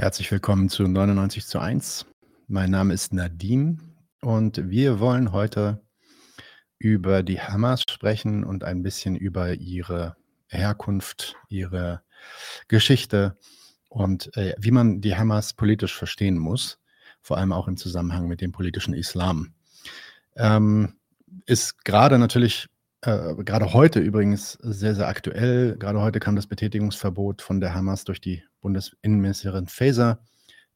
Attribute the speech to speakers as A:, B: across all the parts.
A: Herzlich willkommen zu 99 zu 1. Mein Name ist Nadim und wir wollen heute über die Hamas sprechen und ein bisschen über ihre Herkunft, ihre Geschichte und äh, wie man die Hamas politisch verstehen muss, vor allem auch im Zusammenhang mit dem politischen Islam. Ähm, ist gerade natürlich äh, gerade heute übrigens sehr, sehr aktuell. Gerade heute kam das Betätigungsverbot von der Hamas durch die Bundesinnenministerin Faeser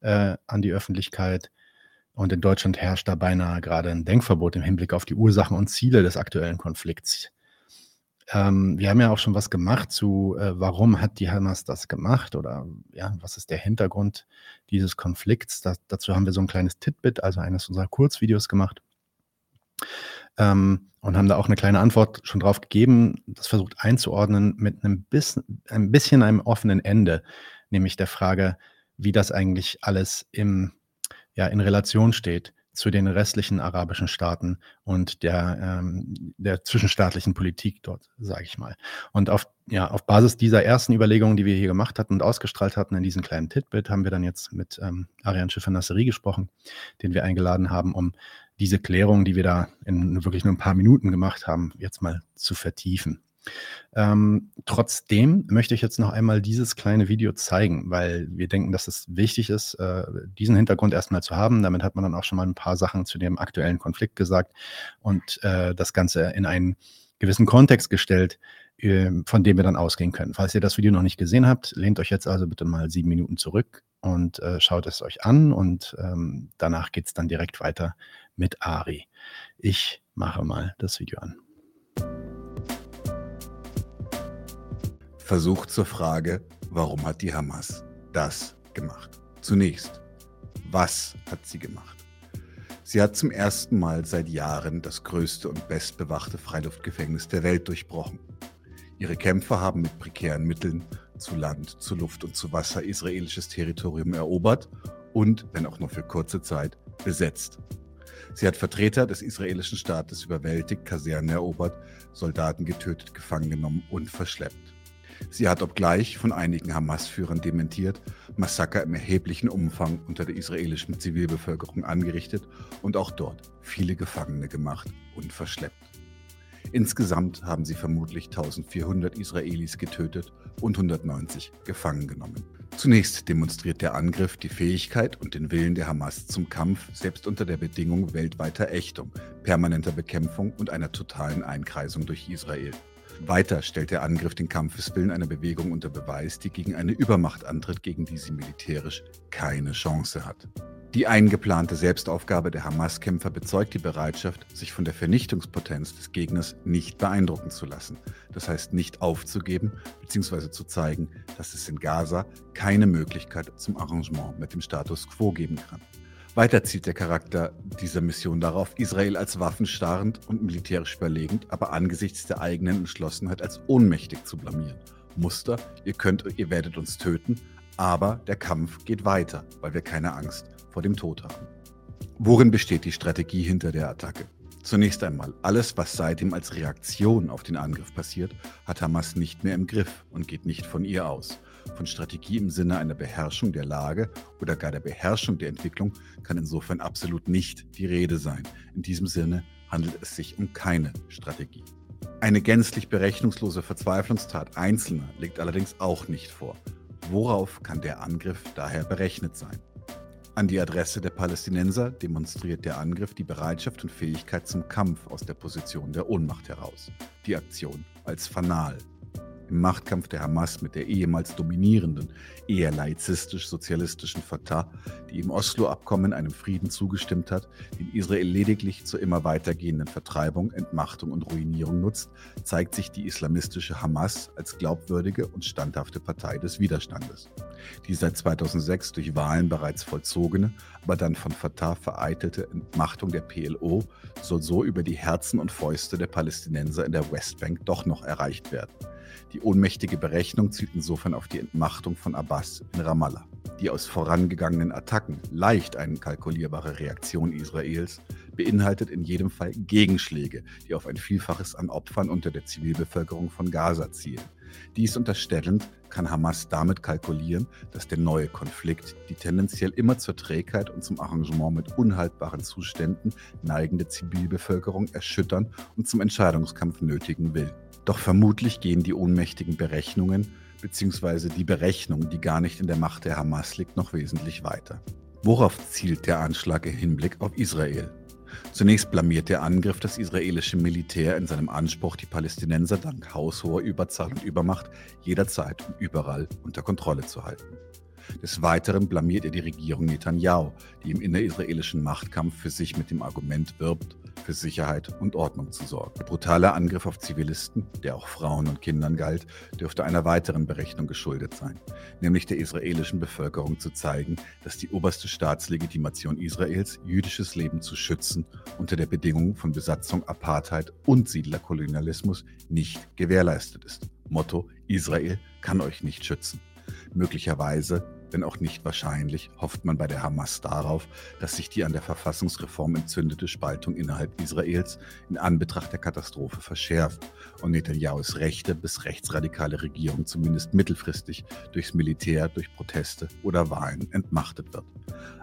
A: äh, an die Öffentlichkeit. Und in Deutschland herrscht da beinahe gerade ein Denkverbot im Hinblick auf die Ursachen und Ziele des aktuellen Konflikts. Ähm, wir haben ja auch schon was gemacht zu, äh, warum hat die Hamas das gemacht oder ja, was ist der Hintergrund dieses Konflikts. Das, dazu haben wir so ein kleines Titbit, also eines unserer Kurzvideos gemacht ähm, und haben da auch eine kleine Antwort schon drauf gegeben, das versucht einzuordnen mit einem bisschen, ein bisschen einem offenen Ende, nämlich der Frage, wie das eigentlich alles im, ja, in Relation steht zu den restlichen arabischen Staaten und der, ähm, der zwischenstaatlichen Politik dort, sage ich mal. Und auf, ja, auf Basis dieser ersten Überlegungen, die wir hier gemacht hatten und ausgestrahlt hatten in diesem kleinen Titbit, haben wir dann jetzt mit ähm, Ariane Schiffer-Nasserie gesprochen, den wir eingeladen haben, um diese Klärung, die wir da in wirklich nur ein paar Minuten gemacht haben, jetzt mal zu vertiefen. Ähm, trotzdem möchte ich jetzt noch einmal dieses kleine Video zeigen, weil wir denken, dass es wichtig ist, äh, diesen Hintergrund erstmal zu haben. Damit hat man dann auch schon mal ein paar Sachen zu dem aktuellen Konflikt gesagt und äh, das Ganze in einen gewissen Kontext gestellt, äh, von dem wir dann ausgehen können. Falls ihr das Video noch nicht gesehen habt, lehnt euch jetzt also bitte mal sieben Minuten zurück und äh, schaut es euch an und ähm, danach geht es dann direkt weiter mit Ari. Ich mache mal das Video an.
B: Versuch zur Frage, warum hat die Hamas das gemacht? Zunächst, was hat sie gemacht? Sie hat zum ersten Mal seit Jahren das größte und bestbewachte Freiluftgefängnis der Welt durchbrochen. Ihre Kämpfer haben mit prekären Mitteln zu Land, zu Luft und zu Wasser israelisches Territorium erobert und, wenn auch nur für kurze Zeit, besetzt. Sie hat Vertreter des israelischen Staates überwältigt, Kasernen erobert, Soldaten getötet, gefangen genommen und verschleppt. Sie hat obgleich von einigen Hamas-Führern dementiert, Massaker im erheblichen Umfang unter der israelischen Zivilbevölkerung angerichtet und auch dort viele Gefangene gemacht und verschleppt. Insgesamt haben sie vermutlich 1400 Israelis getötet und 190 gefangen genommen. Zunächst demonstriert der Angriff die Fähigkeit und den Willen der Hamas zum Kampf, selbst unter der Bedingung weltweiter Ächtung, permanenter Bekämpfung und einer totalen Einkreisung durch Israel. Weiter stellt der Angriff den Kampfeswillen einer Bewegung unter Beweis, die gegen eine Übermacht antritt, gegen die sie militärisch keine Chance hat. Die eingeplante Selbstaufgabe der Hamas-Kämpfer bezeugt die Bereitschaft, sich von der Vernichtungspotenz des Gegners nicht beeindrucken zu lassen. Das heißt, nicht aufzugeben bzw. zu zeigen, dass es in Gaza keine Möglichkeit zum Arrangement mit dem Status quo geben kann. Weiter zielt der Charakter dieser Mission darauf, Israel als waffenstarrend und militärisch überlegend, aber angesichts der eigenen Entschlossenheit als ohnmächtig zu blamieren. Muster, ihr könnt, ihr werdet uns töten, aber der Kampf geht weiter, weil wir keine Angst vor dem Tod haben. Worin besteht die Strategie hinter der Attacke? Zunächst einmal, alles, was seitdem als Reaktion auf den Angriff passiert, hat Hamas nicht mehr im Griff und geht nicht von ihr aus. Von Strategie im Sinne einer Beherrschung der Lage oder gar der Beherrschung der Entwicklung kann insofern absolut nicht die Rede sein. In diesem Sinne handelt es sich um keine Strategie. Eine gänzlich berechnungslose Verzweiflungstat Einzelner liegt allerdings auch nicht vor. Worauf kann der Angriff daher berechnet sein? An die Adresse der Palästinenser demonstriert der Angriff die Bereitschaft und Fähigkeit zum Kampf aus der Position der Ohnmacht heraus. Die Aktion als Fanal im Machtkampf der Hamas mit der ehemals dominierenden, eher laizistisch-sozialistischen Fatah, die im Oslo-Abkommen einem Frieden zugestimmt hat, den Israel lediglich zur immer weitergehenden Vertreibung, Entmachtung und Ruinierung nutzt, zeigt sich die islamistische Hamas als glaubwürdige und standhafte Partei des Widerstandes. Die seit 2006 durch Wahlen bereits vollzogene, aber dann von Fatah vereitelte Entmachtung der PLO soll so über die Herzen und Fäuste der Palästinenser in der Westbank doch noch erreicht werden. Die ohnmächtige Berechnung zielt insofern auf die Entmachtung von Abbas in Ramallah. Die aus vorangegangenen Attacken leicht eine kalkulierbare Reaktion Israels beinhaltet in jedem Fall Gegenschläge, die auf ein Vielfaches an Opfern unter der Zivilbevölkerung von Gaza zielen. Dies unterstellend kann Hamas damit kalkulieren, dass der neue Konflikt die tendenziell immer zur Trägheit und zum Arrangement mit unhaltbaren Zuständen neigende Zivilbevölkerung erschüttern und zum Entscheidungskampf nötigen will. Doch vermutlich gehen die ohnmächtigen Berechnungen bzw. die Berechnung, die gar nicht in der Macht der Hamas liegt, noch wesentlich weiter. Worauf zielt der Anschlag im Hinblick auf Israel? Zunächst blamiert der Angriff das israelische Militär in seinem Anspruch, die Palästinenser dank haushoher Überzahl und Übermacht jederzeit und überall unter Kontrolle zu halten. Des Weiteren blamiert er die Regierung Netanyahu, die im innerisraelischen Machtkampf für sich mit dem Argument wirbt, für Sicherheit und Ordnung zu sorgen. Der brutale Angriff auf Zivilisten, der auch Frauen und Kindern galt, dürfte einer weiteren Berechnung geschuldet sein, nämlich der israelischen Bevölkerung zu zeigen, dass die oberste Staatslegitimation Israels, jüdisches Leben zu schützen, unter der Bedingung von Besatzung, Apartheid und Siedlerkolonialismus nicht gewährleistet ist. Motto, Israel kann euch nicht schützen. Möglicherweise wenn auch nicht wahrscheinlich, hofft man bei der Hamas darauf, dass sich die an der Verfassungsreform entzündete Spaltung innerhalb Israels in Anbetracht der Katastrophe verschärft und Netanyahus rechte bis rechtsradikale Regierung zumindest mittelfristig durchs Militär, durch Proteste oder Wahlen entmachtet wird.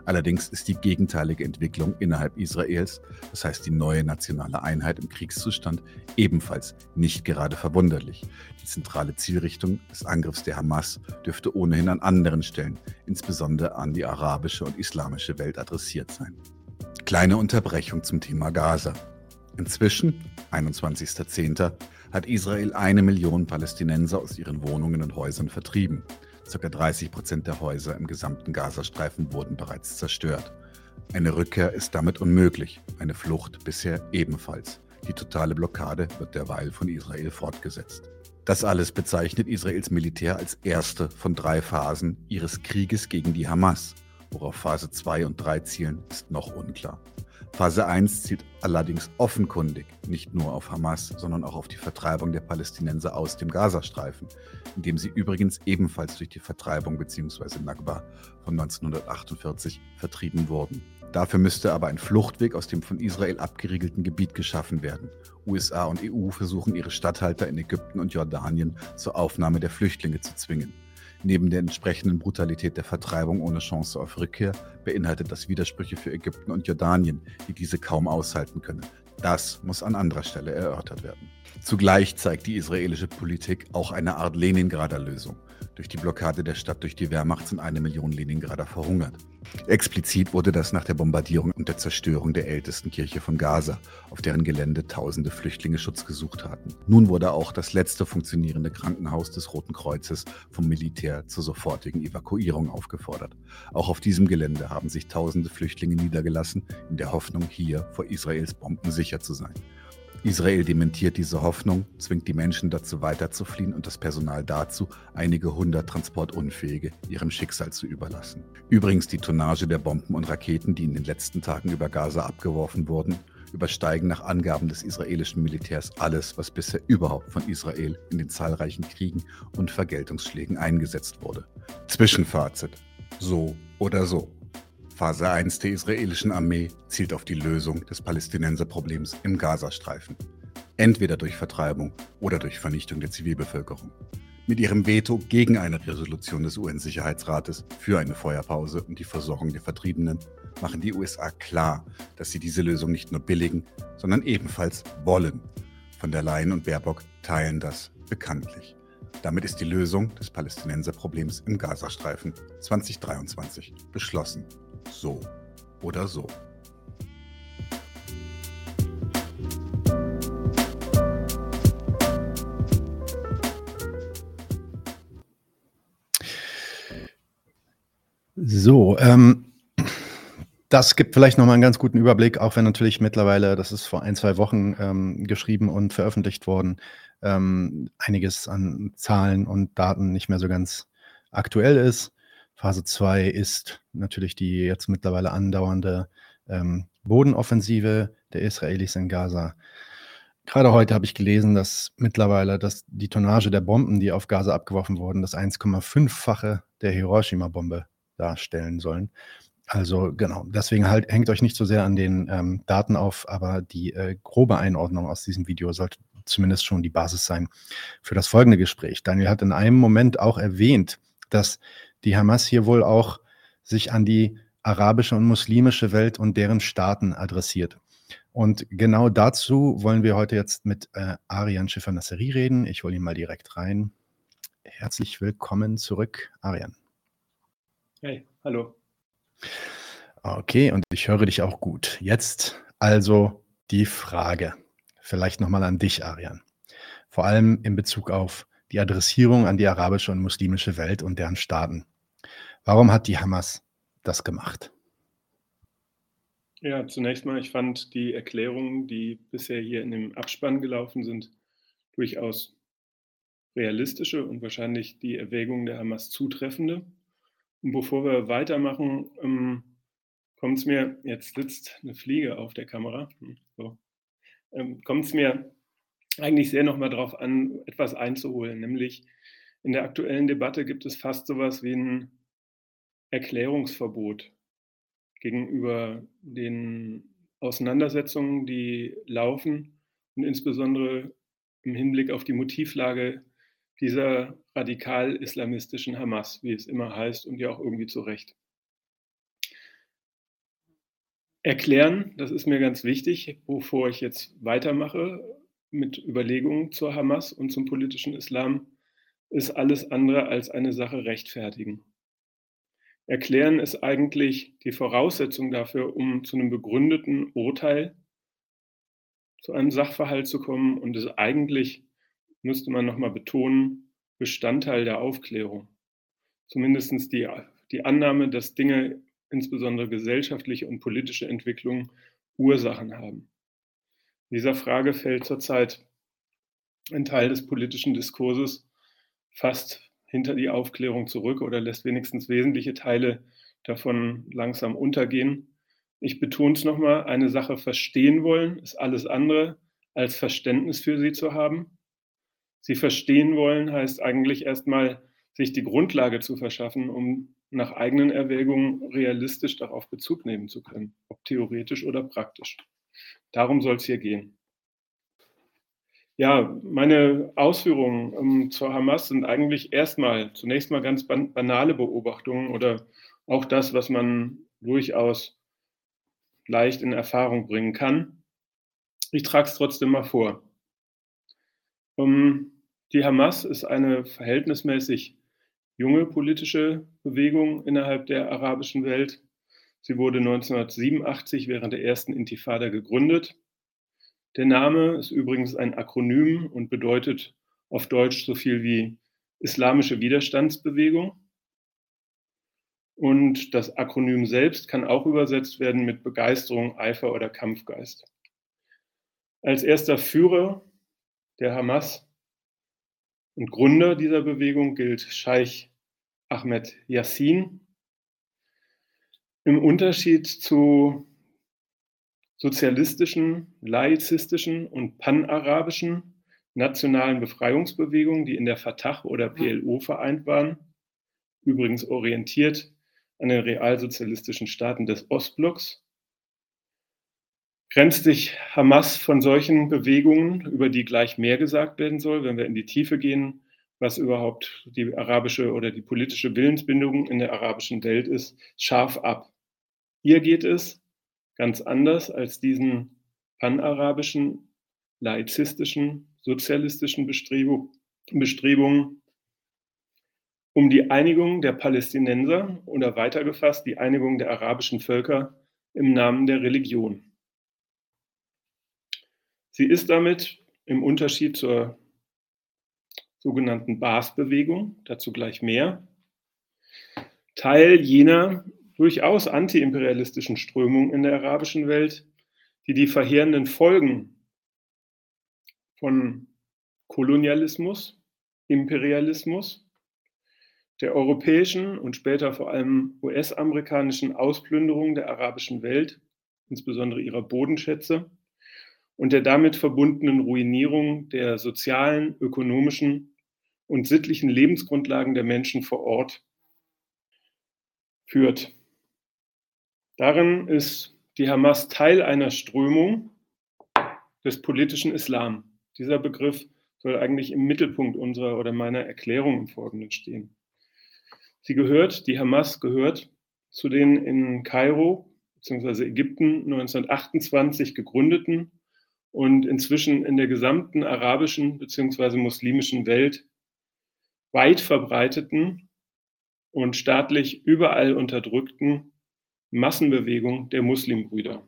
B: Allerdings ist die gegenteilige Entwicklung innerhalb Israels, das heißt die neue nationale Einheit im Kriegszustand, ebenfalls nicht gerade verwunderlich. Die zentrale Zielrichtung des Angriffs der Hamas dürfte ohnehin an anderen Stellen, insbesondere an die arabische und islamische Welt adressiert sein. Kleine Unterbrechung zum Thema Gaza. Inzwischen, 21.10., hat Israel eine Million Palästinenser aus ihren Wohnungen und Häusern vertrieben. Circa 30 Prozent der Häuser im gesamten Gazastreifen wurden bereits zerstört. Eine Rückkehr ist damit unmöglich, eine Flucht bisher ebenfalls. Die totale Blockade wird derweil von Israel fortgesetzt. Das alles bezeichnet Israels Militär als erste von drei Phasen ihres Krieges gegen die Hamas. Worauf Phase 2 und 3 zielen, ist noch unklar. Phase 1 zielt allerdings offenkundig nicht nur auf Hamas, sondern auch auf die Vertreibung der Palästinenser aus dem Gazastreifen, indem sie übrigens ebenfalls durch die Vertreibung bzw. Nakba von 1948 vertrieben wurden. Dafür müsste aber ein Fluchtweg aus dem von Israel abgeriegelten Gebiet geschaffen werden. USA und EU versuchen ihre Statthalter in Ägypten und Jordanien zur Aufnahme der Flüchtlinge zu zwingen. Neben der entsprechenden Brutalität der Vertreibung ohne Chance auf Rückkehr beinhaltet das Widersprüche für Ägypten und Jordanien, die diese kaum aushalten können. Das muss an anderer Stelle erörtert werden. Zugleich zeigt die israelische Politik auch eine Art Leningrader Lösung. Durch die Blockade der Stadt durch die Wehrmacht sind eine Million Leningrader verhungert. Explizit wurde das nach der Bombardierung und der Zerstörung der ältesten Kirche von Gaza, auf deren Gelände tausende Flüchtlinge Schutz gesucht hatten. Nun wurde auch das letzte funktionierende Krankenhaus des Roten Kreuzes vom Militär zur sofortigen Evakuierung aufgefordert. Auch auf diesem Gelände haben sich tausende Flüchtlinge niedergelassen, in der Hoffnung, hier vor Israels Bomben sicher zu sein. Israel dementiert diese Hoffnung, zwingt die Menschen dazu weiterzufliehen und das Personal dazu, einige hundert Transportunfähige ihrem Schicksal zu überlassen. Übrigens die Tonnage der Bomben und Raketen, die in den letzten Tagen über Gaza abgeworfen wurden, übersteigen nach Angaben des israelischen Militärs alles, was bisher überhaupt von Israel in den zahlreichen Kriegen und Vergeltungsschlägen eingesetzt wurde. Zwischenfazit. So oder so. Phase 1 der israelischen Armee zielt auf die Lösung des Palästinenserproblems im Gazastreifen. Entweder durch Vertreibung oder durch Vernichtung der Zivilbevölkerung. Mit ihrem Veto gegen eine Resolution des UN-Sicherheitsrates für eine Feuerpause und die Versorgung der Vertriebenen machen die USA klar, dass sie diese Lösung nicht nur billigen, sondern ebenfalls wollen. Von der Leyen und Baerbock teilen das bekanntlich. Damit ist die Lösung des Palästinenserproblems im Gazastreifen 2023 beschlossen so oder so.
A: So, ähm, das gibt vielleicht nochmal einen ganz guten Überblick, auch wenn natürlich mittlerweile, das ist vor ein, zwei Wochen ähm, geschrieben und veröffentlicht worden, ähm, einiges an Zahlen und Daten nicht mehr so ganz aktuell ist. Phase 2 ist natürlich die jetzt mittlerweile andauernde ähm, Bodenoffensive der Israelis in Gaza. Gerade heute habe ich gelesen, dass mittlerweile dass die Tonnage der Bomben, die auf Gaza abgeworfen wurden, das 1,5-fache der Hiroshima-Bombe darstellen sollen. Also genau, deswegen halt hängt euch nicht so sehr an den ähm, Daten auf, aber die äh, grobe Einordnung aus diesem Video sollte zumindest schon die Basis sein für das folgende Gespräch. Daniel hat in einem Moment auch erwähnt, dass die Hamas hier wohl auch sich an die arabische und muslimische Welt und deren Staaten adressiert. Und genau dazu wollen wir heute jetzt mit äh, Arian Schiffer-Nasseri reden. Ich hole ihn mal direkt rein. Herzlich willkommen zurück, Arian.
C: Hey, hallo.
A: Okay, und ich höre dich auch gut. Jetzt also die Frage, vielleicht nochmal an dich, Arian. Vor allem in Bezug auf die Adressierung an die arabische und muslimische Welt und deren Staaten. Warum hat die Hamas das gemacht?
C: Ja, zunächst mal, ich fand die Erklärungen, die bisher hier in dem Abspann gelaufen sind, durchaus realistische und wahrscheinlich die Erwägungen der Hamas zutreffende. Und bevor wir weitermachen, ähm, kommt es mir, jetzt sitzt eine Fliege auf der Kamera, hm, so, ähm, kommt es mir eigentlich sehr nochmal darauf an, etwas einzuholen. Nämlich in der aktuellen Debatte gibt es fast sowas wie ein Erklärungsverbot gegenüber den Auseinandersetzungen, die laufen und insbesondere im Hinblick auf die Motivlage dieser radikal-islamistischen Hamas, wie es immer heißt und ja auch irgendwie zu Recht. Erklären, das ist mir ganz wichtig, bevor ich jetzt weitermache mit Überlegungen zur Hamas und zum politischen Islam, ist alles andere als eine Sache rechtfertigen. Erklären ist eigentlich die Voraussetzung dafür, um zu einem begründeten Urteil, zu einem Sachverhalt zu kommen und ist eigentlich müsste man nochmal betonen, Bestandteil der Aufklärung. Zumindest die, die Annahme, dass Dinge, insbesondere gesellschaftliche und politische Entwicklungen, Ursachen haben. Dieser Frage fällt zurzeit ein Teil des politischen Diskurses fast hinter die Aufklärung zurück oder lässt wenigstens wesentliche Teile davon langsam untergehen. Ich betone es nochmal, eine Sache verstehen wollen ist alles andere als Verständnis für sie zu haben. Sie verstehen wollen, heißt eigentlich erstmal, sich die Grundlage zu verschaffen, um nach eigenen Erwägungen realistisch darauf Bezug nehmen zu können, ob theoretisch oder praktisch. Darum soll es hier gehen. Ja, meine Ausführungen um, zur Hamas sind eigentlich erstmal, zunächst mal ganz ban banale Beobachtungen oder auch das, was man durchaus leicht in Erfahrung bringen kann. Ich trage es trotzdem mal vor. Um, die Hamas ist eine verhältnismäßig junge politische Bewegung innerhalb der arabischen Welt. Sie wurde 1987 während der ersten Intifada gegründet. Der Name ist übrigens ein Akronym und bedeutet auf Deutsch so viel wie Islamische Widerstandsbewegung. Und das Akronym selbst kann auch übersetzt werden mit Begeisterung, Eifer oder Kampfgeist. Als erster Führer der Hamas und Gründer dieser Bewegung gilt Scheich Ahmed Yassin. Im Unterschied zu sozialistischen, laizistischen und panarabischen nationalen Befreiungsbewegungen, die in der Fatah oder PLO vereint waren, übrigens orientiert an den realsozialistischen Staaten des Ostblocks, grenzt sich Hamas von solchen Bewegungen, über die gleich mehr gesagt werden soll, wenn wir in die Tiefe gehen, was überhaupt die arabische oder die politische Willensbindung in der arabischen Welt ist, scharf ab. Hier geht es ganz anders als diesen panarabischen, laizistischen, sozialistischen Bestrebungen um die Einigung der Palästinenser oder weitergefasst die Einigung der arabischen Völker im Namen der Religion. Sie ist damit im Unterschied zur sogenannten Baas-Bewegung, dazu gleich mehr, Teil jener durchaus antiimperialistischen Strömungen in der arabischen Welt, die die verheerenden Folgen von Kolonialismus, Imperialismus, der europäischen und später vor allem US-amerikanischen Ausplünderung der arabischen Welt, insbesondere ihrer Bodenschätze, und der damit verbundenen Ruinierung der sozialen, ökonomischen und sittlichen Lebensgrundlagen der Menschen vor Ort führt. Darin ist die Hamas Teil einer Strömung des politischen Islam. Dieser Begriff soll eigentlich im Mittelpunkt unserer oder meiner Erklärung im Folgenden stehen. Sie gehört, die Hamas gehört zu den in Kairo bzw. Ägypten 1928 gegründeten und inzwischen in der gesamten arabischen bzw. muslimischen Welt weit verbreiteten und staatlich überall unterdrückten Massenbewegung der Muslimbrüder.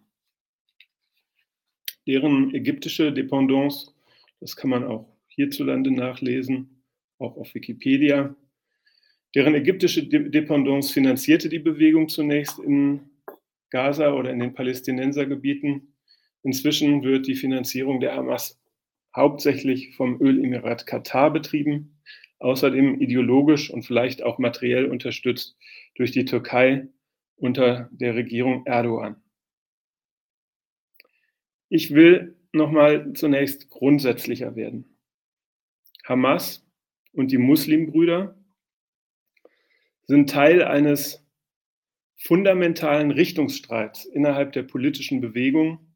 C: Deren ägyptische Dependance, das kann man auch hierzulande nachlesen, auch auf Wikipedia. Deren ägyptische Dependance finanzierte die Bewegung zunächst in Gaza oder in den Palästinensergebieten. Inzwischen wird die Finanzierung der Hamas hauptsächlich vom Ölemirat Katar betrieben, außerdem ideologisch und vielleicht auch materiell unterstützt durch die Türkei unter der Regierung Erdogan. Ich will nochmal zunächst grundsätzlicher werden. Hamas und die Muslimbrüder sind Teil eines fundamentalen Richtungsstreits innerhalb der politischen Bewegung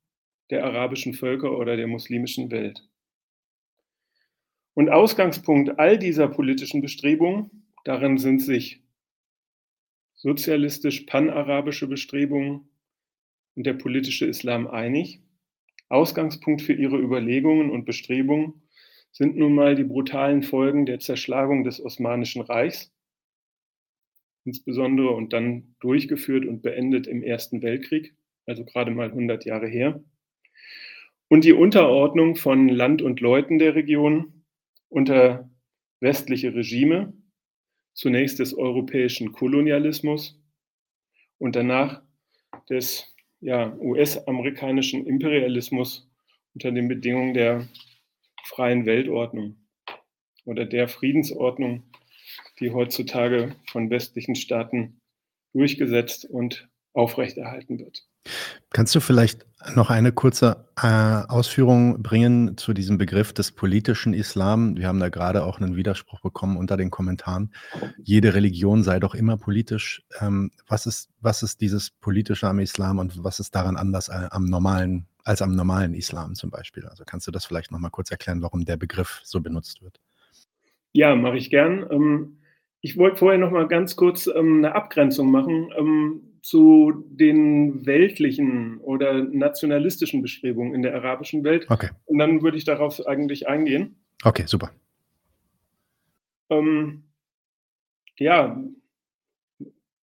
C: der arabischen Völker oder der muslimischen Welt. Und Ausgangspunkt all dieser politischen Bestrebungen, darin sind sich sozialistisch-panarabische Bestrebungen und der politische Islam einig. Ausgangspunkt für ihre Überlegungen und Bestrebungen sind nun mal die brutalen Folgen der Zerschlagung des Osmanischen Reichs, insbesondere und dann durchgeführt und beendet im Ersten Weltkrieg, also gerade mal 100 Jahre her, und die Unterordnung von Land und Leuten der Region unter westliche Regime, zunächst des europäischen Kolonialismus und danach des ja, US-amerikanischen Imperialismus unter den Bedingungen der freien Weltordnung oder der Friedensordnung, die heutzutage von westlichen Staaten durchgesetzt und aufrechterhalten wird.
A: Kannst du vielleicht noch eine kurze äh, Ausführung bringen zu diesem Begriff des politischen Islam? Wir haben da gerade auch einen Widerspruch bekommen unter den Kommentaren. Jede Religion sei doch immer politisch. Ähm, was, ist, was ist dieses politische am Islam und was ist daran anders äh, am normalen, als am normalen Islam zum Beispiel? Also kannst du das vielleicht noch mal kurz erklären, warum der Begriff so benutzt wird?
C: Ja, mache ich gern. Ähm, ich wollte vorher noch mal ganz kurz ähm, eine Abgrenzung machen ähm, zu den weltlichen oder nationalistischen Bestrebungen in der arabischen Welt.
A: Okay.
C: Und dann würde ich darauf eigentlich eingehen.
A: Okay, super.
C: Ähm, ja,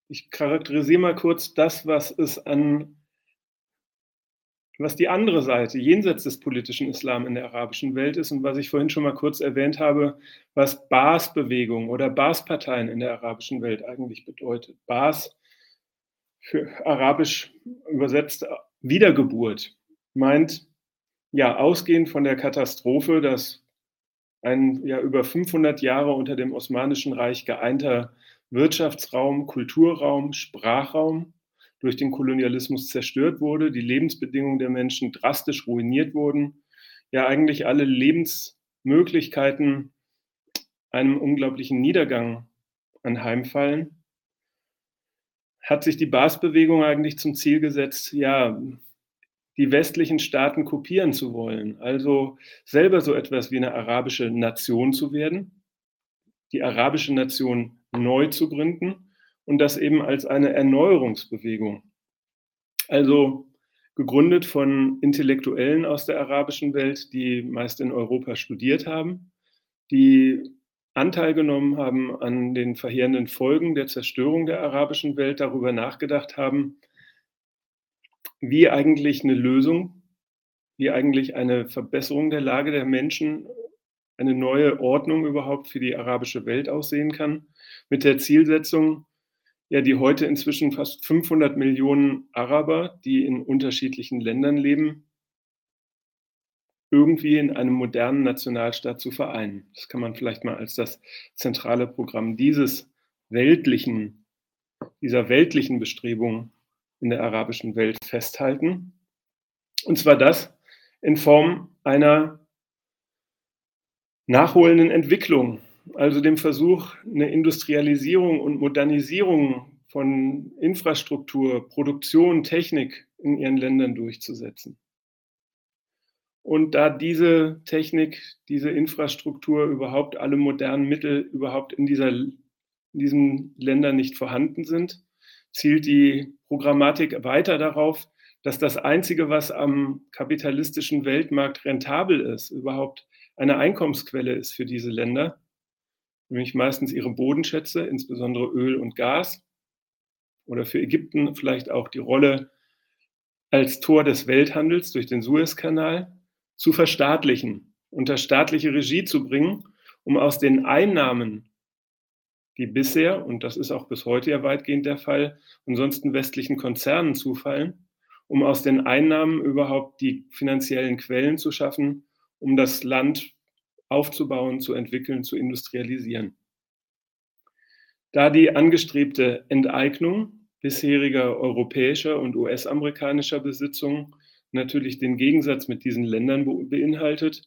C: ich charakterisiere mal kurz das, was es an was die andere Seite jenseits des politischen Islam in der arabischen Welt ist und was ich vorhin schon mal kurz erwähnt habe, was Baas-Bewegungen oder Baas-Parteien in der arabischen Welt eigentlich bedeutet. Baas für arabisch übersetzt Wiedergeburt meint ja ausgehend von der Katastrophe, dass ein ja über 500 Jahre unter dem Osmanischen Reich geeinter Wirtschaftsraum, Kulturraum, Sprachraum durch den Kolonialismus zerstört wurde, die Lebensbedingungen der Menschen drastisch ruiniert wurden, ja eigentlich alle Lebensmöglichkeiten einem unglaublichen Niedergang anheimfallen, hat sich die Baas-Bewegung eigentlich zum Ziel gesetzt, ja, die westlichen Staaten kopieren zu wollen, also selber so etwas wie eine arabische Nation zu werden, die arabische Nation neu zu gründen und das eben als eine Erneuerungsbewegung. Also gegründet von Intellektuellen aus der arabischen Welt, die meist in Europa studiert haben, die Anteil genommen haben an den verheerenden Folgen der Zerstörung der arabischen Welt, darüber nachgedacht haben, wie eigentlich eine Lösung, wie eigentlich eine Verbesserung der Lage der Menschen, eine neue Ordnung überhaupt für die arabische Welt aussehen kann, mit der Zielsetzung, ja, die heute inzwischen fast 500 Millionen Araber, die in unterschiedlichen Ländern leben, irgendwie in einem modernen Nationalstaat zu vereinen. Das kann man vielleicht mal als das zentrale Programm dieses weltlichen, dieser weltlichen Bestrebung in der arabischen Welt festhalten. Und zwar das in Form einer nachholenden Entwicklung also dem Versuch, eine Industrialisierung und Modernisierung von Infrastruktur, Produktion, Technik in ihren Ländern durchzusetzen. Und da diese Technik, diese Infrastruktur, überhaupt alle modernen Mittel überhaupt in, dieser, in diesen Ländern nicht vorhanden sind, zielt die Programmatik weiter darauf, dass das Einzige, was am kapitalistischen Weltmarkt rentabel ist, überhaupt eine Einkommensquelle ist für diese Länder, nämlich meistens ihre Bodenschätze, insbesondere Öl und Gas, oder für Ägypten vielleicht auch die Rolle als Tor des Welthandels durch den Suezkanal zu verstaatlichen, unter staatliche Regie zu bringen, um aus den Einnahmen, die bisher, und das ist auch bis heute ja weitgehend der Fall, ansonsten westlichen Konzernen zufallen, um aus den Einnahmen überhaupt die finanziellen Quellen zu schaffen, um das Land aufzubauen, zu entwickeln, zu industrialisieren. Da die angestrebte Enteignung bisheriger europäischer und US-amerikanischer Besitzungen natürlich den Gegensatz mit diesen Ländern beinhaltet,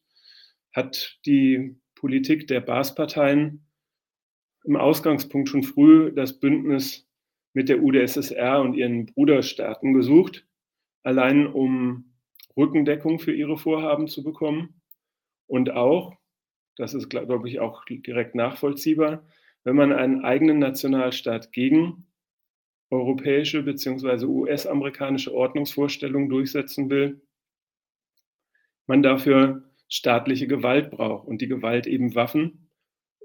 C: hat die Politik der Basparteien im Ausgangspunkt schon früh das Bündnis mit der UdSSR und ihren Bruderstaaten gesucht, allein um Rückendeckung für ihre Vorhaben zu bekommen. Und auch, das ist, glaube ich, auch direkt nachvollziehbar, wenn man einen eigenen Nationalstaat gegen europäische bzw. US-amerikanische Ordnungsvorstellungen durchsetzen will, man dafür staatliche Gewalt braucht und die Gewalt eben Waffen.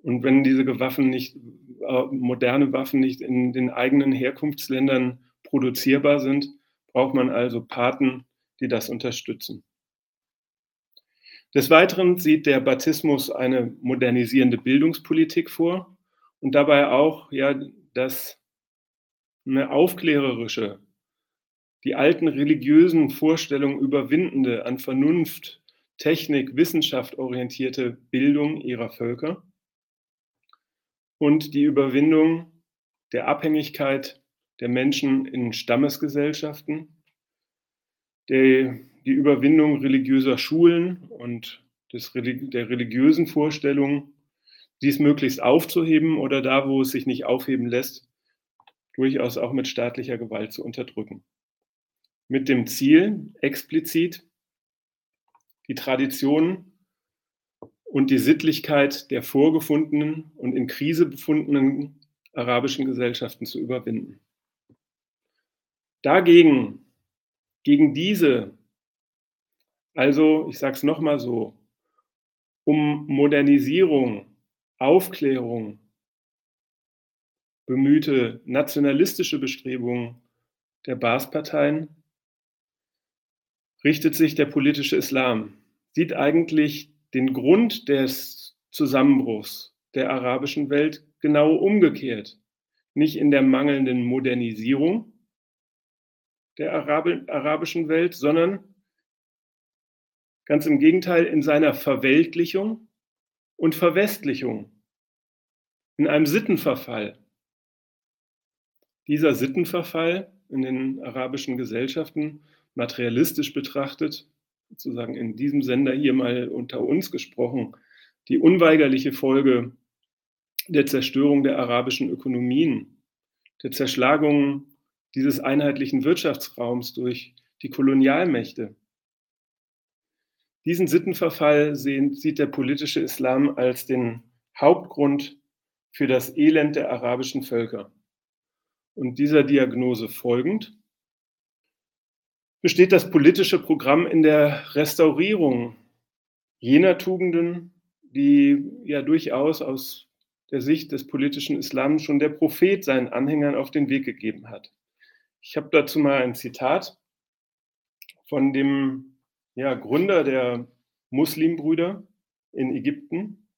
C: Und wenn diese Waffen nicht, äh, moderne Waffen nicht in den eigenen Herkunftsländern produzierbar sind, braucht man also Paten, die das unterstützen. Des Weiteren sieht der Baptismus eine modernisierende Bildungspolitik vor und dabei auch ja, das eine aufklärerische, die alten religiösen Vorstellungen überwindende, an Vernunft, Technik, Wissenschaft orientierte Bildung ihrer Völker und die Überwindung der Abhängigkeit der Menschen in Stammesgesellschaften, der, die Überwindung religiöser Schulen und des, der religiösen Vorstellungen, dies möglichst aufzuheben oder da, wo es sich nicht aufheben lässt, durchaus auch mit staatlicher Gewalt zu unterdrücken. Mit dem Ziel, explizit die Tradition und die Sittlichkeit der vorgefundenen und in Krise befundenen arabischen Gesellschaften zu überwinden. Dagegen, gegen diese, also ich sage es nochmal so, um Modernisierung, Aufklärung, bemühte nationalistische Bestrebungen der Baas-Parteien richtet sich der politische Islam, sieht eigentlich den Grund des Zusammenbruchs der arabischen Welt genau umgekehrt. Nicht in der mangelnden Modernisierung der arabischen Welt, sondern ganz im Gegenteil in seiner Verweltlichung und Verwestlichung, in einem Sittenverfall, dieser Sittenverfall in den arabischen Gesellschaften materialistisch betrachtet, sozusagen in diesem Sender hier mal unter uns gesprochen, die unweigerliche Folge der Zerstörung der arabischen Ökonomien, der Zerschlagung dieses einheitlichen Wirtschaftsraums durch die Kolonialmächte. Diesen Sittenverfall sieht der politische Islam als den Hauptgrund für das Elend der arabischen Völker. Und dieser Diagnose folgend besteht das politische Programm in der Restaurierung jener Tugenden, die ja durchaus aus der Sicht des politischen Islam schon der Prophet seinen Anhängern auf den Weg gegeben hat. Ich habe dazu mal ein Zitat von dem ja, Gründer der Muslimbrüder in Ägypten,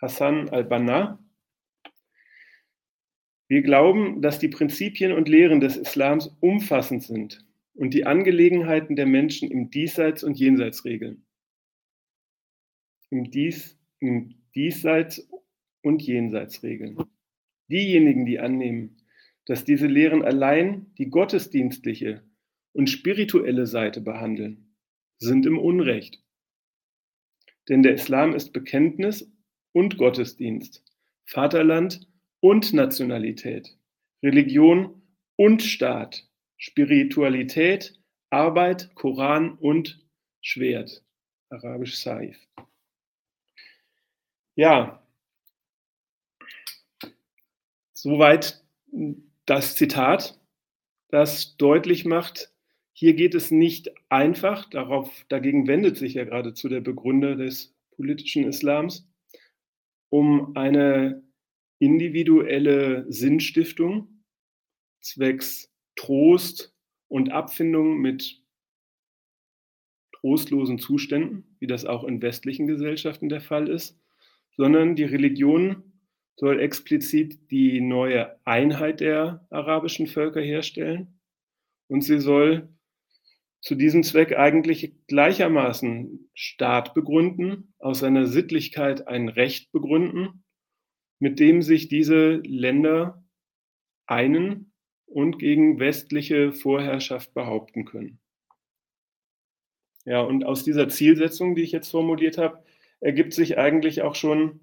C: Hassan al-Banna, wir glauben, dass die Prinzipien und Lehren des Islams umfassend sind und die Angelegenheiten der Menschen im Diesseits und Jenseits regeln. Im, Dies, im Diesseits und Jenseits regeln. Diejenigen, die annehmen, dass diese Lehren allein die gottesdienstliche und spirituelle Seite behandeln, sind im Unrecht. Denn der Islam ist Bekenntnis und Gottesdienst, Vaterland und Nationalität, Religion und Staat, Spiritualität, Arbeit, Koran und Schwert, arabisch Saif. Ja, soweit das Zitat, das deutlich macht, hier geht es nicht einfach, darauf, dagegen wendet sich ja geradezu der Begründer des politischen Islams, um eine individuelle Sinnstiftung zwecks Trost und Abfindung mit trostlosen Zuständen, wie das auch in westlichen Gesellschaften der Fall ist, sondern die Religion soll explizit die neue Einheit der arabischen Völker herstellen und sie soll zu diesem Zweck eigentlich gleichermaßen Staat begründen, aus seiner Sittlichkeit ein Recht begründen, mit dem sich diese Länder einen und gegen westliche Vorherrschaft behaupten können. Ja, und aus dieser Zielsetzung, die ich jetzt formuliert habe, ergibt sich eigentlich auch schon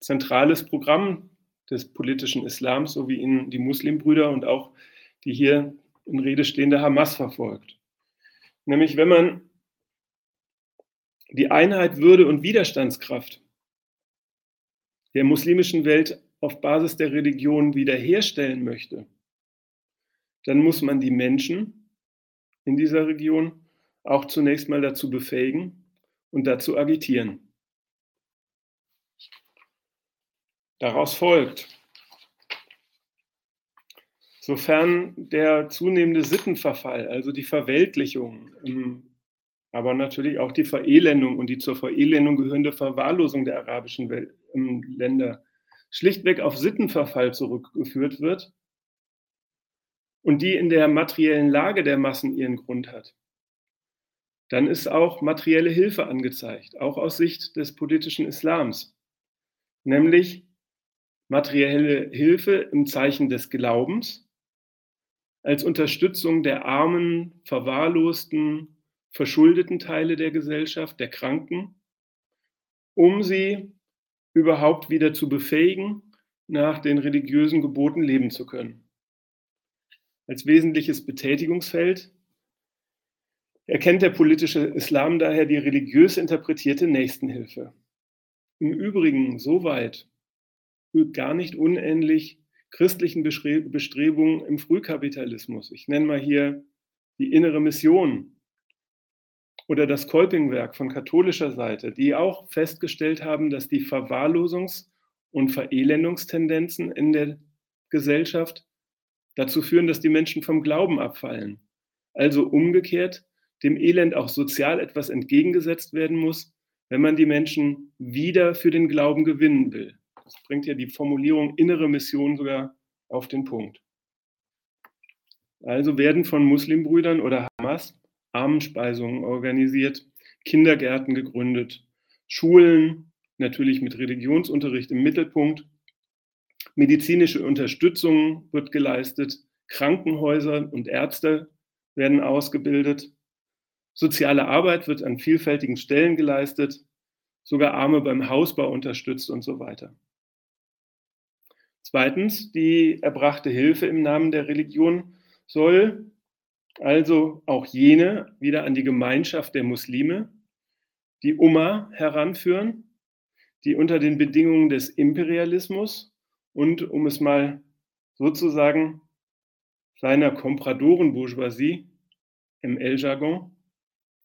C: zentrales Programm des politischen Islams, so wie ihn die Muslimbrüder und auch die hier in Rede stehende Hamas verfolgt. Nämlich wenn man die Einheit, Würde und Widerstandskraft der muslimischen Welt auf Basis der Religion wiederherstellen möchte, dann muss man die Menschen in dieser Region auch zunächst mal dazu befähigen und dazu agitieren. Daraus folgt, Sofern der zunehmende Sittenverfall, also die Verweltlichung, ähm, aber natürlich auch die Verelendung und die zur Verelendung gehörende Verwahrlosung der arabischen Welt, ähm, Länder schlichtweg auf Sittenverfall zurückgeführt wird und die in der materiellen Lage der Massen ihren Grund hat, dann ist auch materielle Hilfe angezeigt, auch aus Sicht des politischen Islams, nämlich materielle Hilfe im Zeichen des Glaubens als Unterstützung der armen, verwahrlosten, verschuldeten Teile der Gesellschaft, der Kranken, um sie überhaupt wieder zu befähigen, nach den religiösen Geboten leben zu können. Als wesentliches Betätigungsfeld erkennt der politische Islam daher die religiös interpretierte Nächstenhilfe. Im Übrigen soweit gar nicht unähnlich christlichen Bestrebungen im Frühkapitalismus. Ich nenne mal hier die innere Mission oder das Kolpingwerk von katholischer Seite, die auch festgestellt haben, dass die Verwahrlosungs- und Verelendungstendenzen in der Gesellschaft dazu führen, dass die Menschen vom Glauben abfallen. Also umgekehrt dem Elend auch sozial etwas entgegengesetzt werden muss, wenn man die Menschen wieder für den Glauben gewinnen will. Das bringt ja die Formulierung innere Mission sogar auf den Punkt. Also werden von Muslimbrüdern oder Hamas Armenspeisungen organisiert, Kindergärten gegründet, Schulen, natürlich mit Religionsunterricht im Mittelpunkt, medizinische Unterstützung wird geleistet, Krankenhäuser und Ärzte werden ausgebildet, soziale Arbeit wird an vielfältigen Stellen geleistet, sogar Arme beim Hausbau unterstützt und so weiter. Zweitens, die erbrachte Hilfe im Namen der Religion soll also auch jene wieder an die Gemeinschaft der Muslime, die Umma heranführen, die unter den Bedingungen des Imperialismus und, um es mal sozusagen, seiner Kompradoren-Bourgeoisie im El-Jargon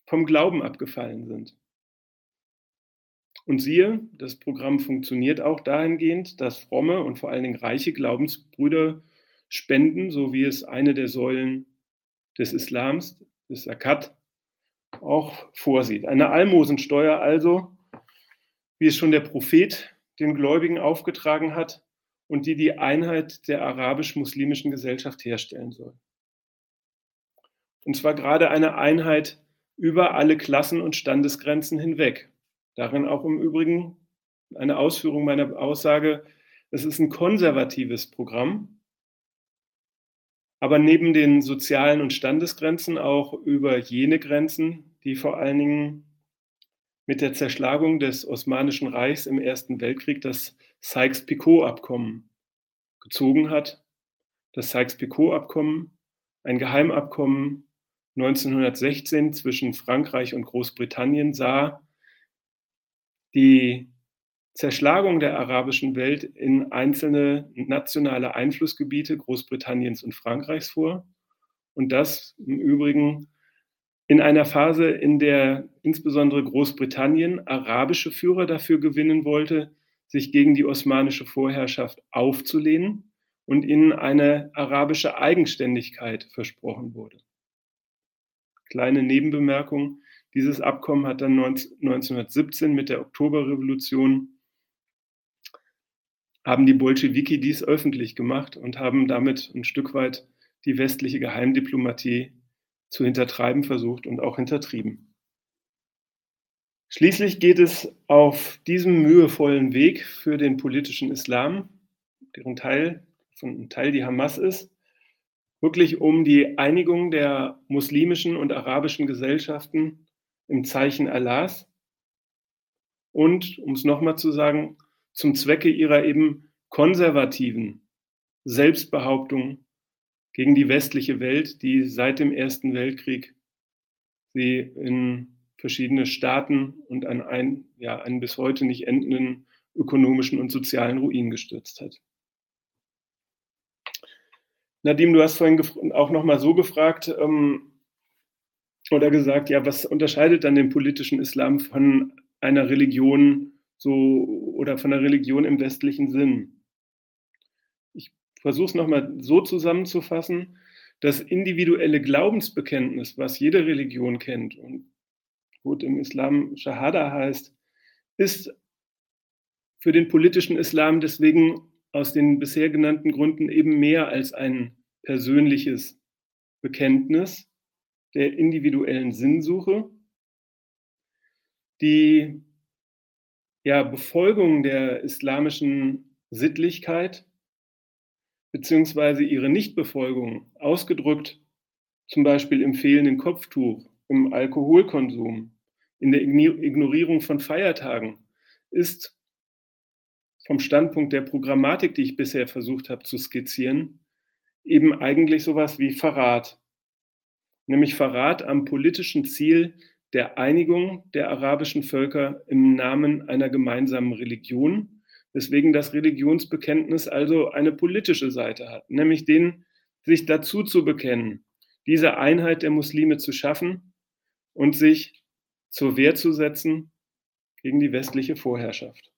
C: vom Glauben abgefallen sind. Und siehe, das Programm funktioniert auch dahingehend, dass fromme und vor allen Dingen reiche Glaubensbrüder spenden, so wie es eine der Säulen des Islams, des Zakat, auch vorsieht. Eine Almosensteuer also, wie es schon der Prophet den Gläubigen aufgetragen hat und die die Einheit der arabisch-muslimischen Gesellschaft herstellen soll. Und zwar gerade eine Einheit über alle Klassen und Standesgrenzen hinweg. Darin auch im Übrigen eine Ausführung meiner Aussage, es ist ein konservatives Programm, aber neben den sozialen und Standesgrenzen auch über jene Grenzen, die vor allen Dingen mit der Zerschlagung des Osmanischen Reichs im Ersten Weltkrieg das Sykes-Picot-Abkommen gezogen hat. Das Sykes-Picot-Abkommen, ein Geheimabkommen 1916 zwischen Frankreich und Großbritannien sah die Zerschlagung der arabischen Welt in einzelne nationale Einflussgebiete Großbritanniens und Frankreichs vor. Und das im Übrigen in einer Phase, in der insbesondere Großbritannien arabische Führer dafür gewinnen wollte, sich gegen die osmanische Vorherrschaft aufzulehnen und ihnen eine arabische Eigenständigkeit versprochen wurde. Kleine Nebenbemerkung, dieses Abkommen hat dann 1917 mit der Oktoberrevolution haben die Bolschewiki dies öffentlich gemacht und haben damit ein Stück weit die westliche Geheimdiplomatie zu hintertreiben versucht und auch hintertrieben. Schließlich geht es auf diesem mühevollen Weg für den politischen Islam, deren Teil, von Teil die Hamas ist, wirklich um die Einigung der muslimischen und arabischen Gesellschaften im Zeichen Allahs und, um es nochmal zu sagen, zum Zwecke ihrer eben konservativen Selbstbehauptung gegen die westliche Welt, die seit dem Ersten Weltkrieg sie in verschiedene Staaten und an einen, ja, einen bis heute nicht endenden ökonomischen und sozialen Ruin gestürzt hat. Nadim, du hast vorhin auch noch mal so gefragt ähm, oder gesagt, ja, was unterscheidet dann den politischen Islam von einer Religion so oder von einer Religion im westlichen Sinn? versuche es nochmal so zusammenzufassen, das individuelle Glaubensbekenntnis, was jede Religion kennt und gut im Islam Shahada heißt, ist für den politischen Islam deswegen aus den bisher genannten Gründen eben mehr als ein persönliches Bekenntnis der individuellen Sinnsuche. Die ja, Befolgung der islamischen Sittlichkeit beziehungsweise ihre Nichtbefolgung ausgedrückt, zum Beispiel im fehlenden Kopftuch, im Alkoholkonsum, in der Ignorierung von Feiertagen, ist vom Standpunkt der Programmatik, die ich bisher versucht habe zu skizzieren, eben eigentlich sowas wie Verrat. Nämlich Verrat am politischen Ziel der Einigung der arabischen Völker im Namen einer gemeinsamen Religion weswegen das Religionsbekenntnis also eine politische Seite hat, nämlich den, sich dazu zu bekennen, diese Einheit der Muslime zu schaffen und sich zur Wehr zu setzen gegen die westliche Vorherrschaft.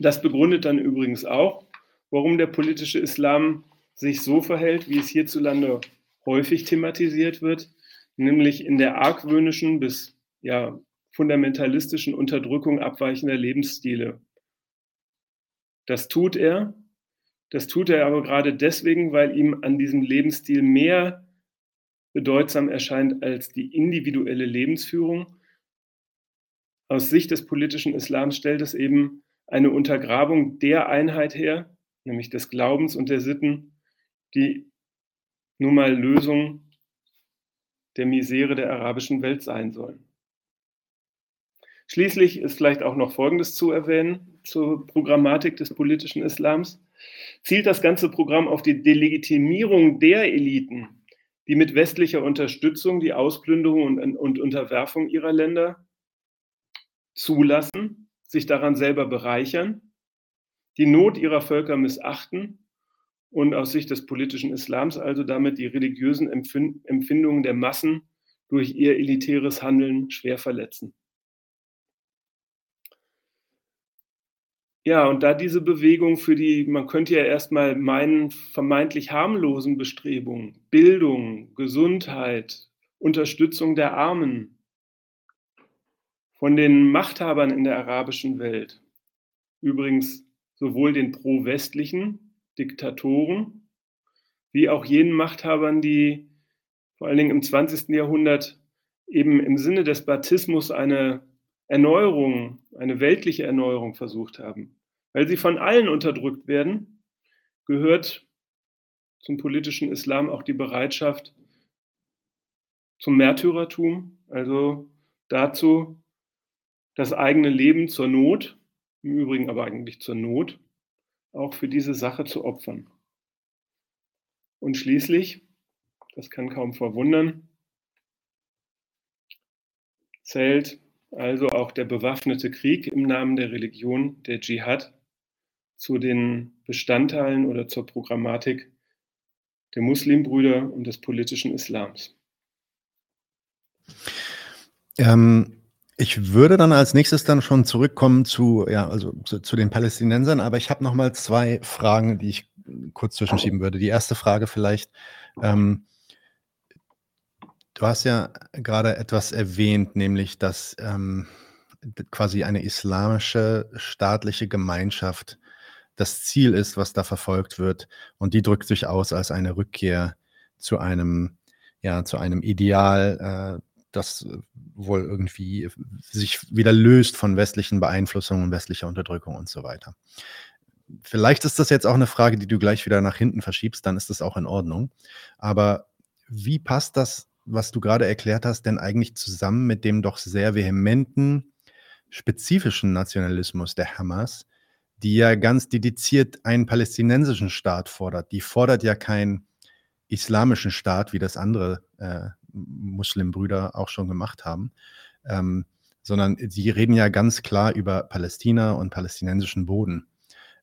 C: Das begründet dann übrigens auch, warum der politische Islam sich so verhält, wie es hierzulande häufig thematisiert wird, nämlich in der argwöhnischen bis ja fundamentalistischen Unterdrückung abweichender Lebensstile. Das tut er. Das tut er aber gerade deswegen, weil ihm an diesem Lebensstil mehr bedeutsam erscheint als die individuelle Lebensführung. Aus Sicht des politischen Islams stellt es eben eine Untergrabung der Einheit her, nämlich des Glaubens und der Sitten, die nun mal Lösung der Misere der arabischen Welt sein sollen. Schließlich ist vielleicht auch noch Folgendes zu erwähnen zur Programmatik des politischen Islams. Zielt das ganze Programm auf die Delegitimierung der Eliten, die mit westlicher Unterstützung die Ausplünderung und, und Unterwerfung ihrer Länder zulassen, sich daran selber bereichern, die Not ihrer Völker missachten und aus Sicht des politischen Islams also damit die religiösen Empfindungen der Massen durch ihr elitäres Handeln schwer verletzen. Ja, und da diese Bewegung für die, man könnte ja erstmal meinen, vermeintlich harmlosen Bestrebungen, Bildung, Gesundheit, Unterstützung der Armen, von den Machthabern in der arabischen Welt, übrigens sowohl den pro-westlichen Diktatoren, wie auch jenen Machthabern, die vor allen Dingen im 20. Jahrhundert eben im Sinne des Baptismus eine Erneuerung, eine weltliche Erneuerung versucht haben weil sie von allen unterdrückt werden, gehört zum politischen Islam auch die Bereitschaft zum Märtyrertum, also dazu, das eigene Leben zur Not, im Übrigen aber eigentlich zur Not, auch für diese Sache zu opfern. Und schließlich, das kann kaum verwundern, zählt also auch der bewaffnete Krieg im Namen der Religion, der Dschihad, zu den Bestandteilen oder zur Programmatik der Muslimbrüder und des politischen Islams.
A: Ähm, ich würde dann als nächstes dann schon zurückkommen zu, ja, also zu, zu den Palästinensern, aber ich habe noch mal zwei Fragen, die ich kurz zwischenschieben würde. Die erste Frage vielleicht, ähm, du hast ja gerade etwas erwähnt, nämlich dass ähm, quasi eine islamische staatliche Gemeinschaft das Ziel ist, was da verfolgt wird. Und die drückt sich aus als eine Rückkehr zu einem, ja, zu einem Ideal, äh, das wohl irgendwie sich wieder löst von westlichen Beeinflussungen, westlicher Unterdrückung und so weiter. Vielleicht ist das jetzt auch eine Frage, die du gleich wieder nach hinten verschiebst, dann ist das auch in Ordnung. Aber wie passt das, was du gerade erklärt hast, denn eigentlich zusammen mit dem doch sehr vehementen, spezifischen Nationalismus der Hamas, die ja ganz dediziert einen palästinensischen Staat fordert. Die fordert ja keinen islamischen Staat, wie das andere äh, Muslimbrüder auch schon gemacht haben, ähm, sondern sie reden ja ganz klar über Palästina und palästinensischen Boden.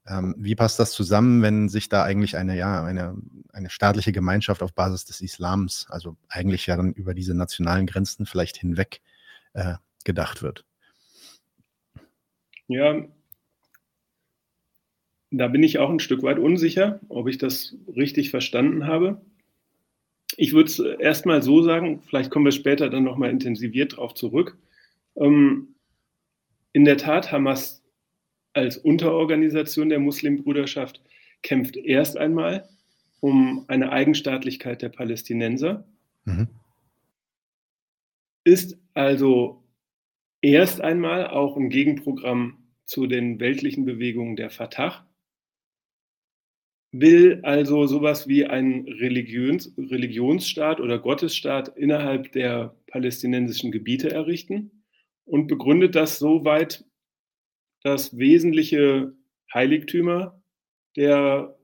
A: Ähm, wie passt das zusammen, wenn sich da eigentlich eine, ja, eine, eine staatliche Gemeinschaft auf Basis des Islams, also eigentlich ja dann über diese nationalen Grenzen vielleicht hinweg äh, gedacht wird?
C: Ja, da bin ich auch ein Stück weit unsicher, ob ich das richtig verstanden habe. Ich würde es erstmal so sagen, vielleicht kommen wir später dann nochmal intensiviert darauf zurück. Ähm, in der Tat, Hamas als Unterorganisation der Muslimbruderschaft kämpft erst einmal um eine Eigenstaatlichkeit der Palästinenser, mhm. ist also erst einmal auch ein Gegenprogramm zu den weltlichen Bewegungen der Fatah will also sowas wie einen Religions Religionsstaat oder Gottesstaat innerhalb der palästinensischen Gebiete errichten und begründet das soweit, dass wesentliche Heiligtümer der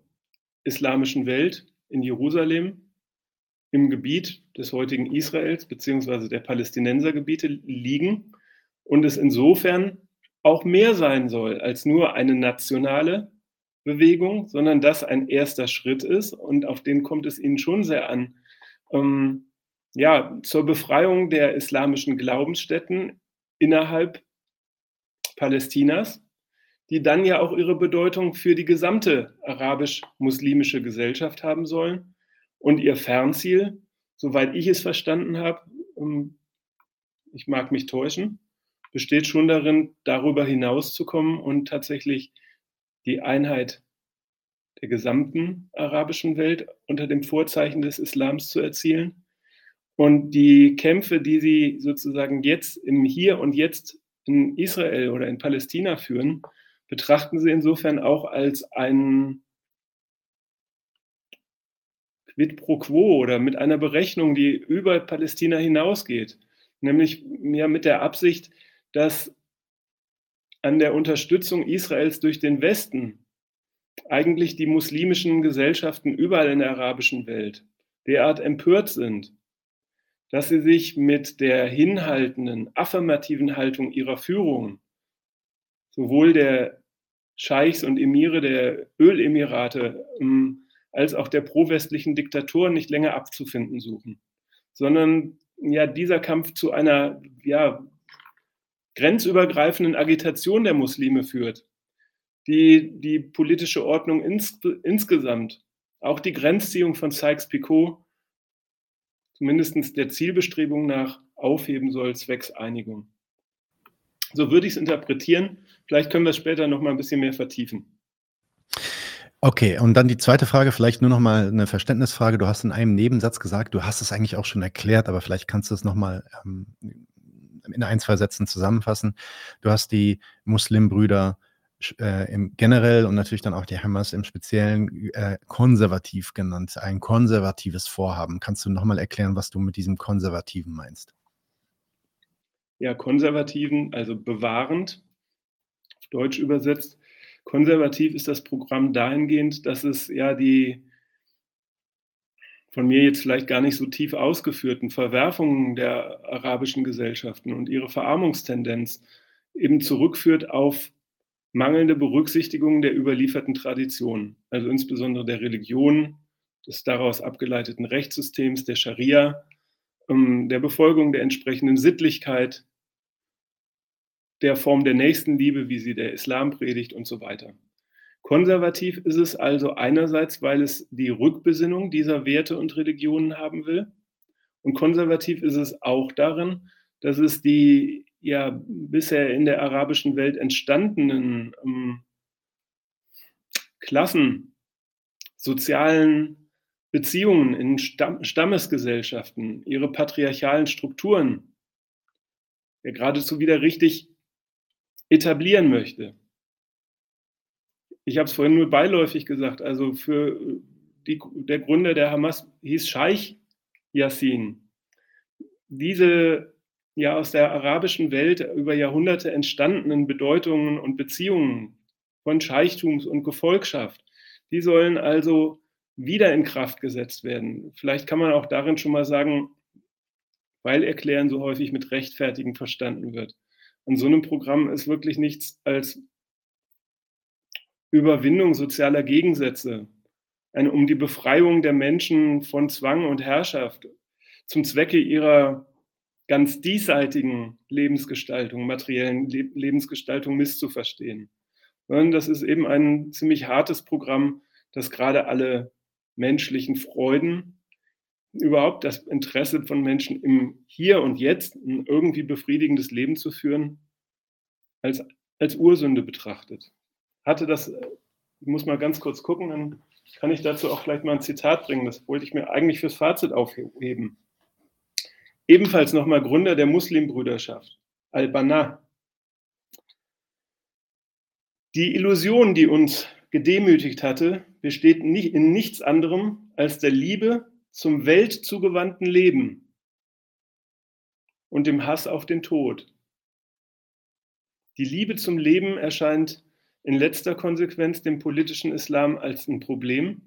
C: islamischen Welt in Jerusalem im Gebiet des heutigen Israels bzw. der Palästinensergebiete liegen und es insofern auch mehr sein soll als nur eine nationale Bewegung, sondern das ein erster Schritt ist und auf den kommt es ihnen schon sehr an. Ähm, ja, zur Befreiung der islamischen Glaubensstätten innerhalb Palästinas, die dann ja auch ihre Bedeutung für die gesamte arabisch-muslimische Gesellschaft haben sollen. Und ihr Fernziel, soweit ich es verstanden habe, ähm, ich mag mich täuschen, besteht schon darin, darüber hinauszukommen und tatsächlich die Einheit der gesamten arabischen Welt unter dem Vorzeichen des Islams zu erzielen. Und die Kämpfe, die sie sozusagen jetzt im Hier und Jetzt in Israel oder in Palästina führen, betrachten sie insofern auch als ein Quid pro quo oder mit einer Berechnung, die über Palästina hinausgeht, nämlich ja mit der Absicht, dass an der Unterstützung Israels durch den Westen eigentlich die muslimischen Gesellschaften überall in der arabischen Welt derart empört sind, dass sie sich mit der hinhaltenden, affirmativen Haltung ihrer Führung, sowohl der Scheichs und Emire der Ölemirate ähm, als auch der pro-westlichen Diktatoren nicht länger abzufinden suchen, sondern ja dieser Kampf zu einer ja grenzübergreifenden Agitation der Muslime führt, die die politische Ordnung ins, insgesamt, auch die Grenzziehung von Sykes-Picot, zumindest der Zielbestrebung nach aufheben soll, zwecks Einigung. So würde ich es interpretieren. Vielleicht können wir es später noch mal ein bisschen mehr vertiefen.
A: Okay, und dann die zweite Frage, vielleicht nur noch mal eine Verständnisfrage. Du hast in einem Nebensatz gesagt, du hast es eigentlich auch schon erklärt, aber vielleicht kannst du es noch mal ähm, in ein, zwei Sätzen zusammenfassen. Du hast die Muslimbrüder äh, im generell und natürlich dann auch die Hamas im Speziellen äh, konservativ genannt, ein konservatives Vorhaben. Kannst du nochmal erklären, was du mit diesem Konservativen meinst?
C: Ja, konservativen, also bewahrend, auf Deutsch übersetzt. Konservativ ist das Programm dahingehend, dass es ja die von mir jetzt vielleicht gar nicht so tief ausgeführten Verwerfungen der arabischen Gesellschaften und ihre Verarmungstendenz eben zurückführt auf mangelnde Berücksichtigung der überlieferten Traditionen, also insbesondere der Religion, des daraus abgeleiteten Rechtssystems, der Scharia, ähm, der Befolgung der entsprechenden Sittlichkeit, der Form der Nächstenliebe, wie sie der Islam predigt und so weiter. Konservativ ist es also einerseits, weil es die Rückbesinnung dieser Werte und Religionen haben will. Und konservativ ist es auch darin, dass es die ja bisher in der arabischen Welt entstandenen ähm, Klassen, sozialen Beziehungen in Stamm Stammesgesellschaften, ihre patriarchalen Strukturen ja geradezu wieder richtig etablieren möchte ich habe es vorhin nur beiläufig gesagt, also für die, der Gründer der Hamas hieß Scheich Yassin. Diese ja aus der arabischen Welt über Jahrhunderte entstandenen Bedeutungen und Beziehungen von Scheichtums und Gefolgschaft, die sollen also wieder in Kraft gesetzt werden. Vielleicht kann man auch darin schon mal sagen, weil Erklären so häufig mit Rechtfertigen verstanden wird. An so einem Programm ist wirklich nichts als Überwindung sozialer Gegensätze, eine, um die Befreiung der Menschen von Zwang und Herrschaft zum Zwecke ihrer ganz diesseitigen Lebensgestaltung, materiellen Le Lebensgestaltung misszuverstehen. Und das ist eben ein ziemlich hartes Programm, das gerade alle menschlichen Freuden, überhaupt das Interesse von Menschen im Hier und Jetzt, ein irgendwie befriedigendes Leben zu führen, als, als Ursünde betrachtet hatte das, ich muss mal ganz kurz gucken, dann kann ich dazu auch vielleicht mal ein Zitat bringen. Das wollte ich mir eigentlich fürs Fazit aufheben. Ebenfalls nochmal Gründer der Muslimbrüderschaft, Al-Banna. Die Illusion, die uns gedemütigt hatte, besteht in nichts anderem als der Liebe zum weltzugewandten Leben und dem Hass auf den Tod. Die Liebe zum Leben erscheint in letzter Konsequenz dem politischen Islam als ein Problem,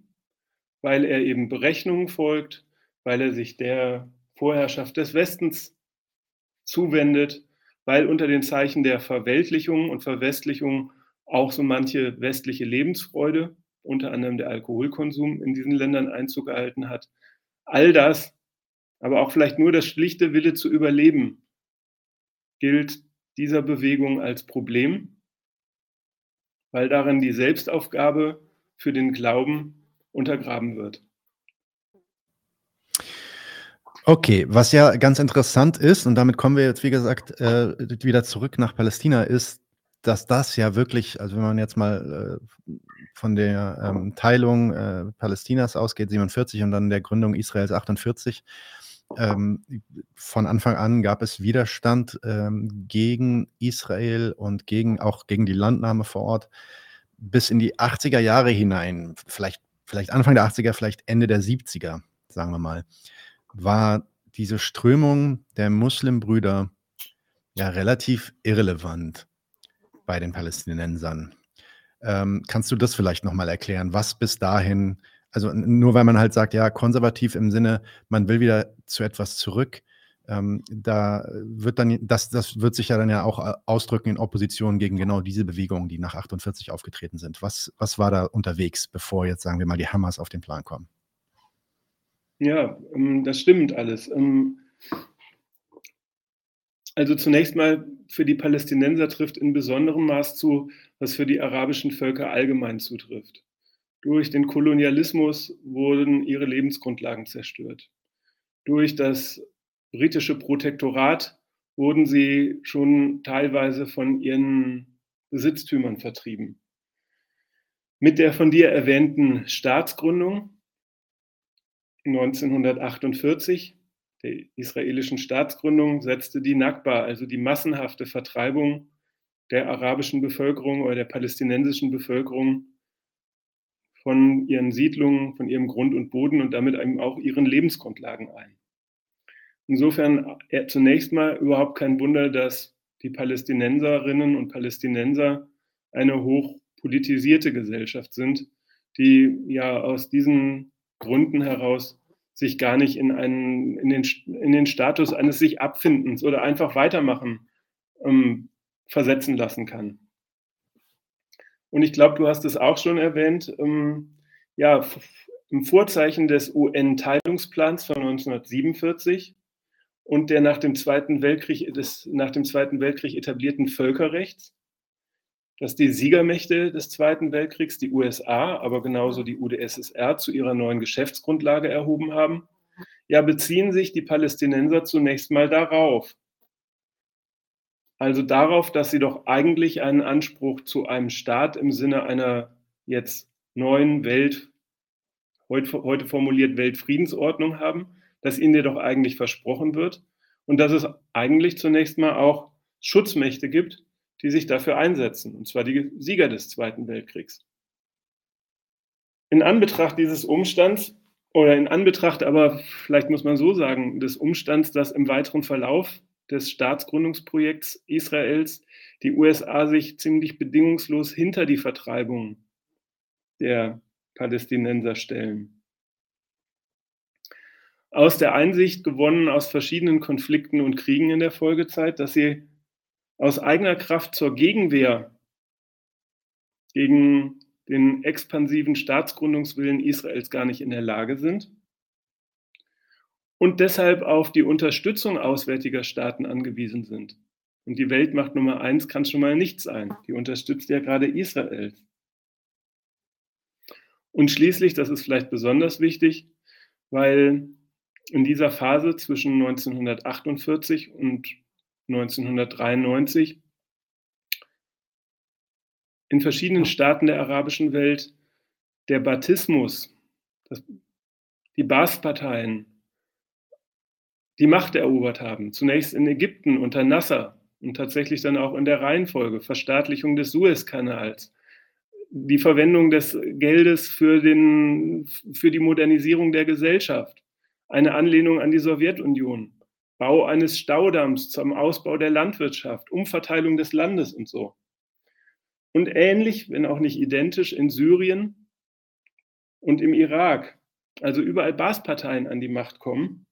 C: weil er eben Berechnungen folgt, weil er sich der Vorherrschaft des Westens zuwendet, weil unter den Zeichen der Verweltlichung und Verwestlichung auch so manche westliche Lebensfreude, unter anderem der Alkoholkonsum in diesen Ländern Einzug gehalten hat. All das, aber auch vielleicht nur das schlichte Wille zu überleben, gilt dieser Bewegung als Problem weil darin die Selbstaufgabe für den Glauben untergraben wird.
A: Okay, was ja ganz interessant ist, und damit kommen wir jetzt, wie gesagt, äh, wieder zurück nach Palästina, ist, dass das ja wirklich, also wenn man jetzt mal äh, von der ähm, Teilung äh, Palästinas ausgeht, 47 und dann der Gründung Israels 48, ähm, von Anfang an gab es Widerstand ähm, gegen Israel und gegen, auch gegen die Landnahme vor Ort bis in die 80er Jahre hinein, vielleicht, vielleicht Anfang der 80er, vielleicht Ende der 70er, sagen wir mal, war diese Strömung der Muslimbrüder ja relativ irrelevant bei den Palästinensern. Ähm, kannst du das vielleicht nochmal erklären, was bis dahin also nur weil man halt sagt, ja, konservativ im Sinne, man will wieder zu etwas zurück, ähm, da wird dann, das, das wird sich ja dann ja auch äh, ausdrücken in Opposition gegen genau diese Bewegungen, die nach 48 aufgetreten sind. Was, was war da unterwegs, bevor jetzt, sagen wir mal, die Hamas auf den Plan kommen?
C: Ja, ähm, das stimmt alles. Ähm, also zunächst mal für die Palästinenser trifft in besonderem Maß zu, was für die arabischen Völker allgemein zutrifft. Durch den Kolonialismus wurden ihre Lebensgrundlagen zerstört. Durch das britische Protektorat wurden sie schon teilweise von ihren Besitztümern vertrieben. Mit der von dir erwähnten Staatsgründung 1948, der israelischen Staatsgründung, setzte die Nakba, also die massenhafte Vertreibung der arabischen Bevölkerung oder der palästinensischen Bevölkerung von ihren Siedlungen, von ihrem Grund und Boden und damit auch ihren Lebensgrundlagen ein. Insofern äh, zunächst mal überhaupt kein Wunder, dass die Palästinenserinnen und Palästinenser eine hoch politisierte Gesellschaft sind, die ja aus diesen Gründen heraus sich gar nicht in, einen, in, den, in den Status eines sich Abfindens oder einfach weitermachen ähm, versetzen lassen kann. Und ich glaube, du hast es auch schon erwähnt, ähm, ja, im Vorzeichen des UN-Teilungsplans von 1947 und der nach dem Zweiten Weltkrieg, des nach dem Zweiten Weltkrieg etablierten Völkerrechts, dass die Siegermächte des Zweiten Weltkriegs, die USA, aber genauso die UdSSR, zu ihrer neuen Geschäftsgrundlage erhoben haben, ja, beziehen sich die Palästinenser zunächst mal darauf. Also darauf, dass sie doch eigentlich einen Anspruch zu einem Staat im Sinne einer jetzt neuen Welt, heute, heute formuliert Weltfriedensordnung haben, dass ihnen jedoch eigentlich versprochen wird und dass es eigentlich zunächst mal auch Schutzmächte gibt, die sich dafür einsetzen, und zwar die Sieger des Zweiten Weltkriegs. In Anbetracht dieses Umstands oder in Anbetracht aber, vielleicht muss man so sagen, des Umstands, dass im weiteren Verlauf des Staatsgründungsprojekts Israels die USA sich ziemlich bedingungslos hinter die Vertreibung der Palästinenser stellen. Aus der Einsicht gewonnen aus verschiedenen Konflikten und Kriegen in der Folgezeit, dass sie aus eigener Kraft zur Gegenwehr gegen den expansiven Staatsgründungswillen Israels gar nicht in der Lage sind und deshalb auf die Unterstützung auswärtiger Staaten angewiesen sind. Und die Weltmacht Nummer eins kann schon mal nicht sein. Die unterstützt ja gerade Israel. Und schließlich, das ist vielleicht besonders wichtig, weil in dieser Phase zwischen 1948 und 1993 in verschiedenen Staaten der arabischen Welt der Baatismus, das, die Baas-Parteien, die Macht erobert haben. Zunächst in Ägypten unter Nasser und tatsächlich dann auch in der Reihenfolge Verstaatlichung des Suezkanals, die Verwendung des Geldes für, den, für die Modernisierung der Gesellschaft, eine Anlehnung an die Sowjetunion, Bau eines Staudamms zum Ausbau der Landwirtschaft, Umverteilung des Landes und so. Und ähnlich, wenn auch nicht identisch, in Syrien und im Irak, also überall Baas-Parteien an die Macht kommen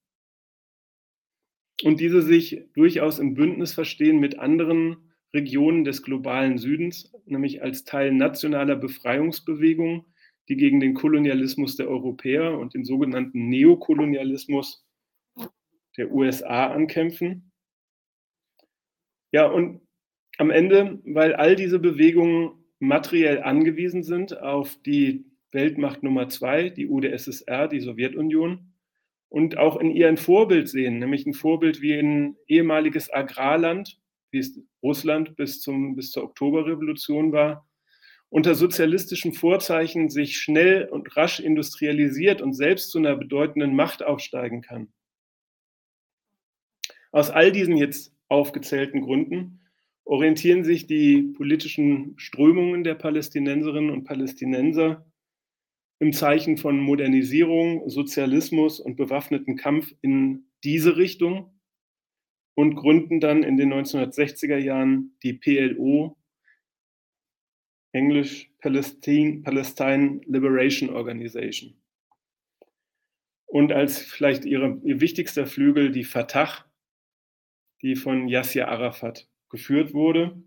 C: und diese sich durchaus im Bündnis verstehen mit anderen Regionen des globalen Südens, nämlich als Teil nationaler Befreiungsbewegungen die gegen den Kolonialismus der Europäer und den sogenannten Neokolonialismus der USA ankämpfen. Ja, und am Ende, weil all diese Bewegungen materiell angewiesen sind auf die Weltmacht Nummer zwei, die UdSSR, die Sowjetunion, und auch in ihr ein Vorbild sehen, nämlich ein Vorbild wie ein ehemaliges Agrarland, wie es Russland bis, zum, bis zur Oktoberrevolution war, unter sozialistischen Vorzeichen sich schnell und rasch industrialisiert und selbst zu einer bedeutenden Macht aufsteigen kann. Aus all diesen jetzt aufgezählten Gründen orientieren sich die politischen Strömungen der Palästinenserinnen und Palästinenser im Zeichen von Modernisierung, Sozialismus und bewaffneten Kampf in diese Richtung und gründen dann in den 1960er Jahren die PLO, Englisch Palestine, Palestine Liberation Organization. Und als vielleicht ihre, ihr wichtigster Flügel die Fatah, die von Yasser Arafat geführt wurde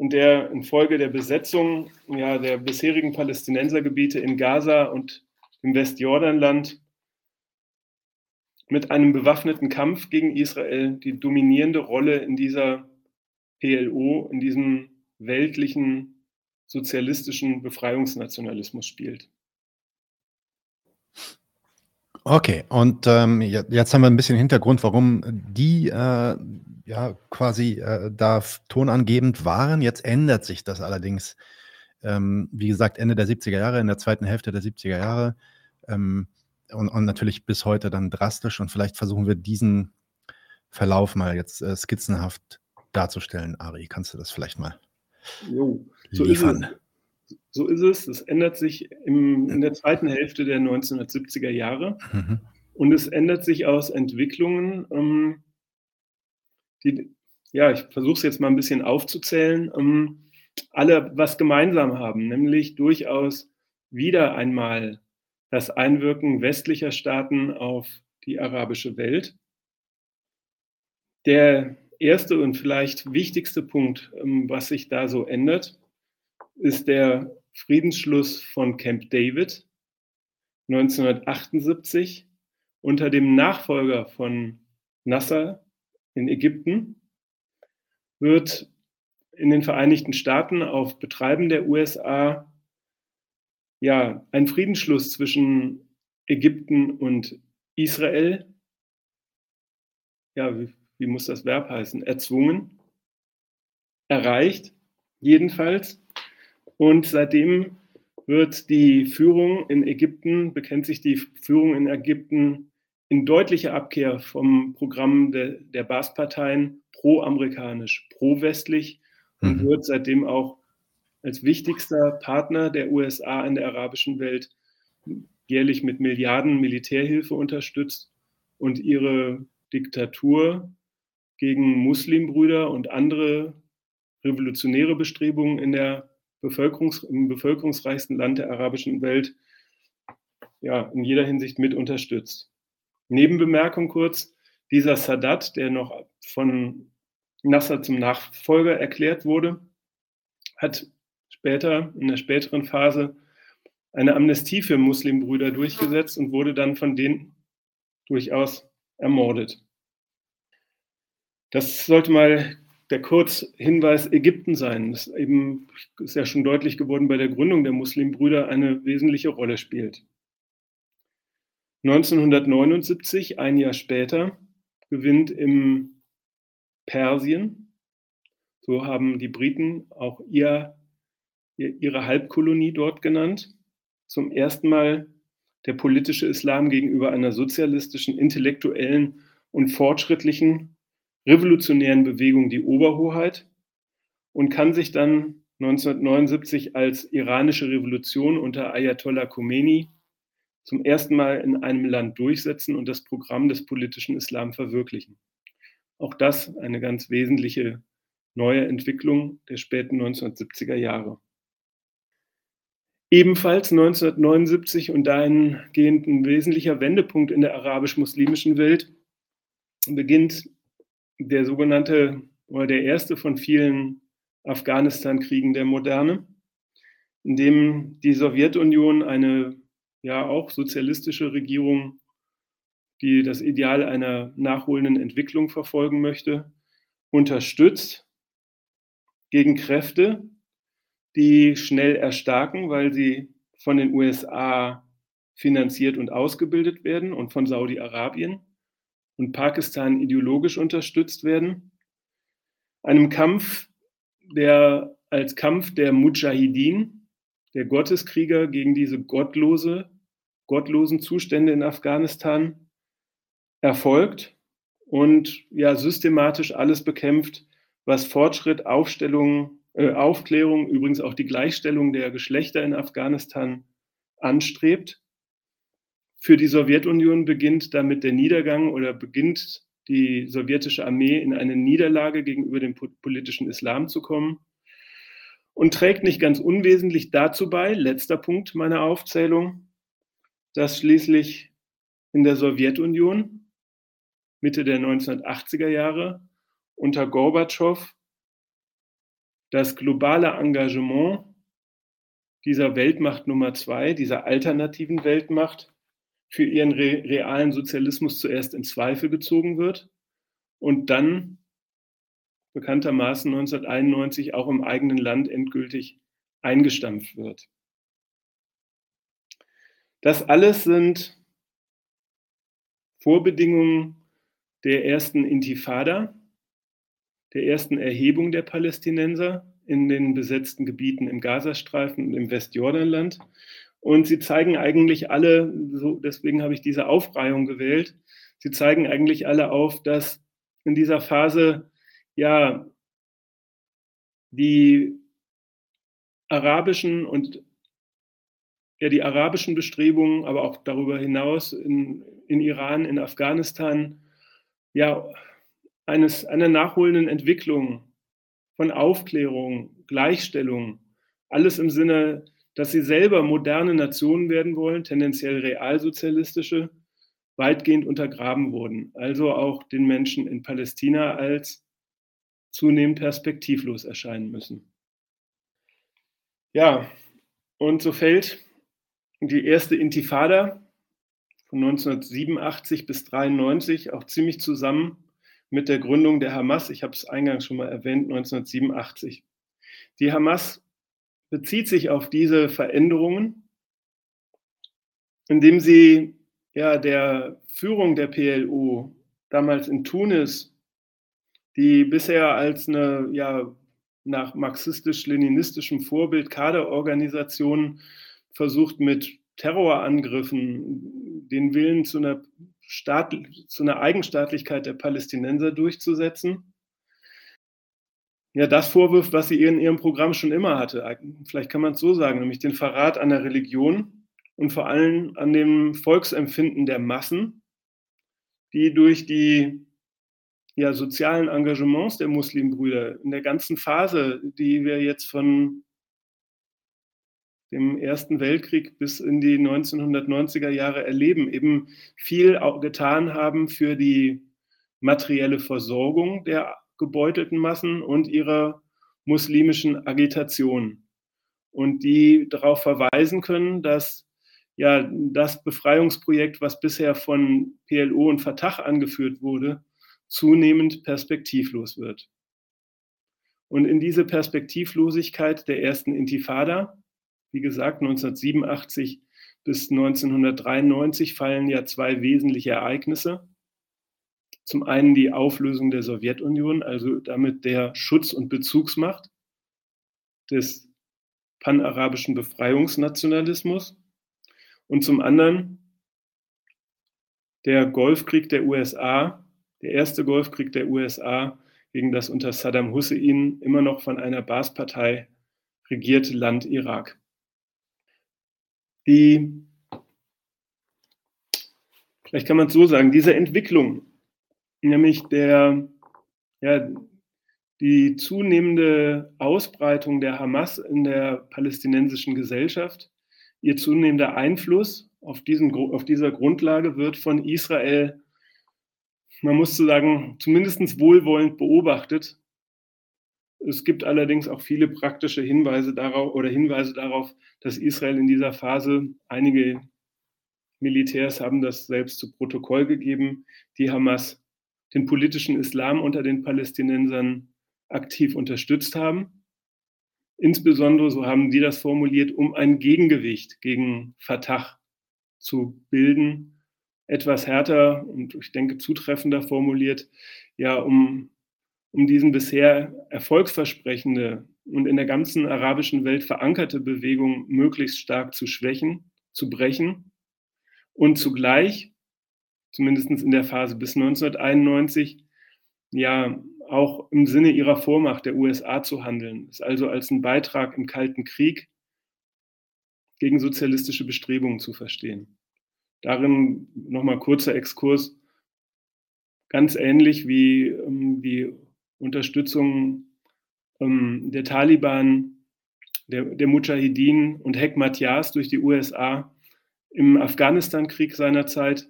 C: und der infolge der Besetzung ja, der bisherigen Palästinensergebiete in Gaza und im Westjordanland mit einem bewaffneten Kampf gegen Israel die dominierende Rolle in dieser PLO, in diesem weltlichen sozialistischen Befreiungsnationalismus spielt.
A: Okay, und ähm, jetzt haben wir ein bisschen Hintergrund, warum die äh, ja quasi äh, da tonangebend waren. Jetzt ändert sich das allerdings, ähm, wie gesagt, Ende der 70er Jahre, in der zweiten Hälfte der 70er Jahre ähm, und, und, natürlich bis heute dann drastisch. Und vielleicht versuchen wir diesen Verlauf mal jetzt äh, skizzenhaft darzustellen. Ari, kannst du das vielleicht mal?
C: Jo, so liefern. Ist es. So ist es. Es ändert sich im, in der zweiten Hälfte der 1970er Jahre. Mhm. Und es ändert sich aus Entwicklungen, ähm, die, ja, ich versuche es jetzt mal ein bisschen aufzuzählen. Ähm, alle was gemeinsam haben, nämlich durchaus wieder einmal das Einwirken westlicher Staaten auf die arabische Welt. Der erste und vielleicht wichtigste Punkt, ähm, was sich da so ändert, ist der Friedensschluss von Camp David 1978 unter dem Nachfolger von Nasser in Ägypten wird in den Vereinigten Staaten auf Betreiben der USA ja ein Friedensschluss zwischen Ägypten und Israel, ja, wie, wie muss das Verb heißen, erzwungen, erreicht, jedenfalls. Und seitdem wird die Führung in Ägypten, bekennt sich die Führung in Ägypten in deutlicher Abkehr vom Programm de, der Baas-Parteien pro-amerikanisch, pro-westlich und mhm. wird seitdem auch als wichtigster Partner der USA in der arabischen Welt jährlich mit Milliarden Militärhilfe unterstützt und ihre Diktatur gegen Muslimbrüder und andere revolutionäre Bestrebungen in der Bevölkerungs im bevölkerungsreichsten Land der arabischen Welt ja, in jeder Hinsicht mit unterstützt. Nebenbemerkung kurz, dieser Sadat, der noch von Nasser zum Nachfolger erklärt wurde, hat später, in der späteren Phase, eine Amnestie für Muslimbrüder durchgesetzt und wurde dann von denen durchaus ermordet. Das sollte mal der Kurzhinweis Ägypten sein, das eben ist ja schon deutlich geworden bei der Gründung der Muslimbrüder eine wesentliche Rolle spielt. 1979, ein Jahr später, gewinnt im Persien, so haben die Briten auch ihr, ihre Halbkolonie dort genannt, zum ersten Mal der politische Islam gegenüber einer sozialistischen, intellektuellen und fortschrittlichen revolutionären Bewegung die Oberhoheit und kann sich dann 1979 als iranische Revolution unter Ayatollah Khomeini zum ersten Mal in einem Land durchsetzen und das Programm des politischen Islam verwirklichen. Auch das eine ganz wesentliche neue Entwicklung der späten 1970er Jahre. Ebenfalls 1979 und dahingehend ein wesentlicher Wendepunkt in der arabisch-muslimischen Welt beginnt der sogenannte oder der erste von vielen Afghanistan-Kriegen der Moderne, in dem die Sowjetunion eine ja auch sozialistische Regierung, die das Ideal einer nachholenden Entwicklung verfolgen möchte, unterstützt gegen Kräfte, die schnell erstarken, weil sie von den USA finanziert und ausgebildet werden und von Saudi-Arabien und Pakistan ideologisch unterstützt werden. Einem Kampf, der als Kampf der Mujahideen, der Gotteskrieger gegen diese gottlose, gottlosen Zustände in Afghanistan erfolgt und ja systematisch alles bekämpft, was Fortschritt, Aufstellung, äh, Aufklärung, übrigens auch die Gleichstellung der Geschlechter in Afghanistan anstrebt. Für die Sowjetunion beginnt damit der Niedergang oder beginnt die sowjetische Armee in eine Niederlage gegenüber dem politischen Islam zu kommen und trägt nicht ganz unwesentlich dazu bei, letzter Punkt meiner Aufzählung, dass schließlich in der Sowjetunion Mitte der 1980er Jahre unter Gorbatschow das globale Engagement dieser Weltmacht Nummer zwei, dieser alternativen Weltmacht, für ihren re realen Sozialismus zuerst in Zweifel gezogen wird und dann bekanntermaßen 1991 auch im eigenen Land endgültig eingestampft wird. Das alles sind Vorbedingungen der ersten Intifada, der ersten Erhebung der Palästinenser in den besetzten Gebieten im Gazastreifen und im Westjordanland und sie zeigen eigentlich alle, so, deswegen habe ich diese Aufreihung gewählt, sie zeigen eigentlich alle auf, dass in dieser Phase ja die arabischen und ja, die arabischen Bestrebungen, aber auch darüber hinaus in, in Iran, in Afghanistan, ja, eines, einer nachholenden Entwicklung von Aufklärung, Gleichstellung, alles im Sinne, dass sie selber moderne Nationen werden wollen, tendenziell realsozialistische, weitgehend untergraben wurden. Also auch den Menschen in Palästina als zunehmend perspektivlos erscheinen müssen. Ja, und so fällt die erste Intifada von 1987 bis 1993 auch ziemlich zusammen mit der Gründung der Hamas. Ich habe es eingangs schon mal erwähnt, 1987. Die Hamas bezieht sich auf diese Veränderungen, indem sie ja der Führung der PLO damals in Tunis, die bisher als eine ja nach marxistisch-leninistischem Vorbild Kaderorganisation versucht mit Terrorangriffen den Willen zu einer, Staat, zu einer Eigenstaatlichkeit der Palästinenser durchzusetzen. Ja, das vorwirft, was sie in ihrem Programm schon immer hatte. Vielleicht kann man es so sagen, nämlich den Verrat an der Religion und vor allem an dem Volksempfinden der Massen, die durch die ja, sozialen Engagements der Muslimbrüder in der ganzen Phase, die wir jetzt von dem Ersten Weltkrieg bis in die 1990er Jahre erleben, eben viel getan haben für die materielle Versorgung der gebeutelten Massen und ihrer muslimischen Agitation. Und die darauf verweisen können, dass ja das Befreiungsprojekt, was bisher von PLO und Fatah angeführt wurde, zunehmend perspektivlos wird. Und in diese Perspektivlosigkeit der ersten Intifada, wie gesagt, 1987 bis 1993 fallen ja zwei wesentliche Ereignisse. Zum einen die Auflösung der Sowjetunion, also damit der Schutz- und Bezugsmacht des panarabischen Befreiungsnationalismus. Und zum anderen der Golfkrieg der USA, der erste Golfkrieg der USA gegen das unter Saddam Hussein immer noch von einer Baas-Partei regierte Land Irak. Die, vielleicht kann man es so sagen, diese Entwicklung, nämlich der, ja, die zunehmende Ausbreitung der Hamas in der palästinensischen Gesellschaft, ihr zunehmender Einfluss auf, diesen, auf dieser Grundlage wird von Israel man muss so sagen, zumindest wohlwollend beobachtet. Es gibt allerdings auch viele praktische Hinweise darauf oder Hinweise darauf, dass Israel in dieser Phase einige Militärs haben das selbst zu Protokoll gegeben, die Hamas den politischen Islam unter den Palästinensern aktiv unterstützt haben. Insbesondere, so haben die das formuliert, um ein Gegengewicht gegen Fatah zu bilden, etwas härter und ich denke zutreffender formuliert, ja, um, um diesen bisher erfolgsversprechende und in der ganzen arabischen Welt verankerte Bewegung möglichst stark zu schwächen, zu brechen und zugleich, zumindest in der Phase bis 1991, ja, auch im Sinne ihrer Vormacht der USA zu handeln, ist also als ein Beitrag im Kalten Krieg gegen sozialistische Bestrebungen zu verstehen. Darin nochmal kurzer Exkurs, ganz ähnlich wie ähm, die Unterstützung ähm, der Taliban, der, der Mujahideen und Hekmat Yas durch die USA im Afghanistan-Krieg seinerzeit.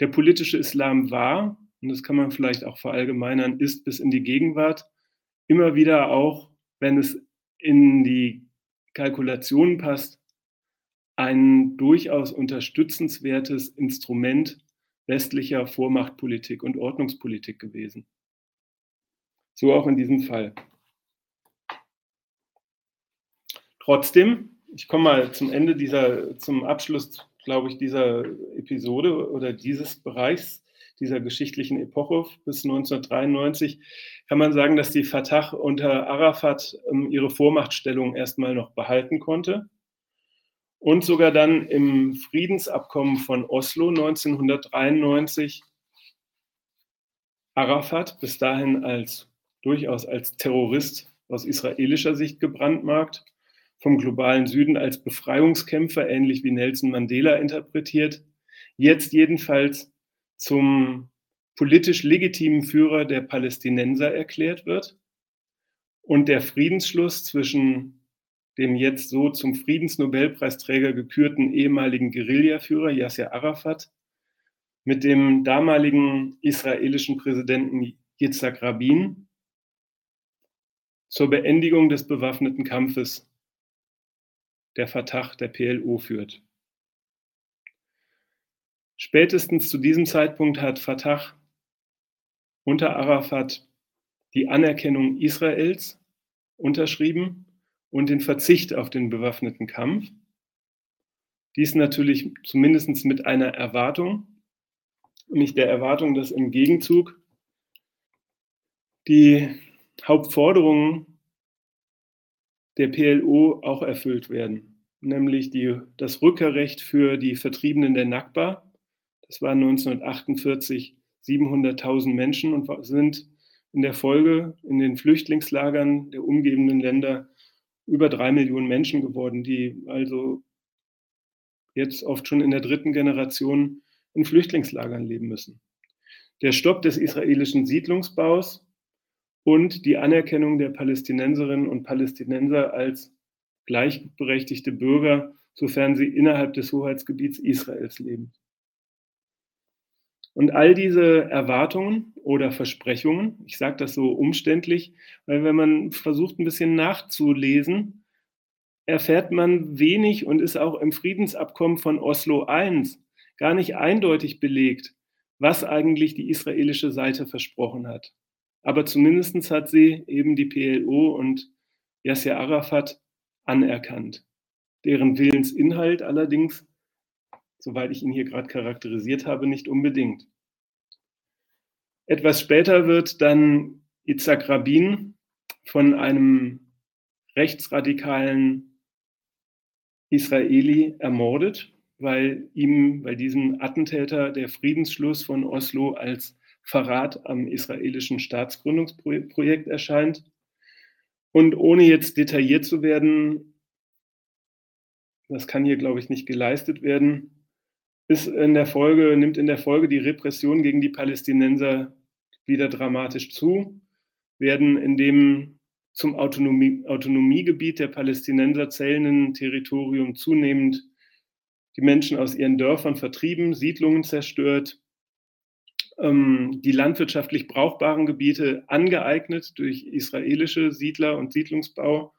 C: Der politische Islam war, und das kann man vielleicht auch verallgemeinern, ist bis in die Gegenwart immer wieder auch, wenn es in die Kalkulationen passt, ein durchaus unterstützenswertes Instrument westlicher Vormachtpolitik und Ordnungspolitik gewesen. So auch in diesem Fall. Trotzdem, ich komme mal zum Ende dieser, zum Abschluss, glaube ich, dieser Episode oder dieses Bereichs, dieser geschichtlichen Epoche bis 1993, kann man sagen, dass die Fatah unter Arafat ähm, ihre Vormachtstellung erstmal noch behalten konnte und sogar dann im Friedensabkommen von Oslo 1993 Arafat bis dahin als durchaus als Terrorist aus israelischer Sicht gebrandmarkt, vom globalen Süden als Befreiungskämpfer, ähnlich wie Nelson Mandela interpretiert, jetzt jedenfalls zum politisch legitimen Führer der Palästinenser erklärt wird. Und der Friedensschluss zwischen dem jetzt so zum Friedensnobelpreisträger gekürten ehemaligen Guerillaführer Yasser Arafat mit dem damaligen israelischen Präsidenten Yitzhak Rabin zur Beendigung des bewaffneten Kampfes der Fatah der PLO führt. Spätestens zu diesem Zeitpunkt hat Fatah unter Arafat die Anerkennung Israels unterschrieben und den Verzicht auf den bewaffneten Kampf. Dies natürlich zumindest mit einer Erwartung, nicht der Erwartung, dass im Gegenzug die Hauptforderungen der PLO auch erfüllt werden, nämlich die, das Rückkehrrecht für die Vertriebenen der Nakba. Das waren 1948 700.000 Menschen und sind in der Folge in den Flüchtlingslagern der umgebenden Länder über drei Millionen Menschen geworden, die also jetzt oft schon in der dritten Generation in Flüchtlingslagern leben müssen. Der Stopp des israelischen Siedlungsbaus und die Anerkennung der Palästinenserinnen und Palästinenser als gleichberechtigte Bürger, sofern sie innerhalb des Hoheitsgebiets Israels leben. Und all diese Erwartungen oder Versprechungen, ich sage das so umständlich, weil wenn man versucht ein bisschen nachzulesen, erfährt man wenig und ist auch im Friedensabkommen von Oslo I gar nicht eindeutig belegt, was eigentlich die israelische Seite versprochen hat. Aber zumindest hat sie eben die PLO und Yasser Arafat anerkannt. Deren Willensinhalt allerdings soweit ich ihn hier gerade charakterisiert habe, nicht unbedingt. Etwas später wird dann Itzhak Rabin von einem rechtsradikalen Israeli ermordet, weil ihm, bei diesem Attentäter der Friedensschluss von Oslo als Verrat am israelischen Staatsgründungsprojekt erscheint. Und ohne jetzt detailliert zu werden, das kann hier, glaube ich, nicht geleistet werden, ist in der Folge, nimmt in der Folge die Repression gegen die Palästinenser wieder dramatisch zu, werden in dem zum Autonomie, Autonomiegebiet der Palästinenser zählenden Territorium zunehmend die Menschen aus ihren Dörfern vertrieben, Siedlungen zerstört, ähm, die landwirtschaftlich brauchbaren Gebiete angeeignet durch israelische Siedler und Siedlungsbau,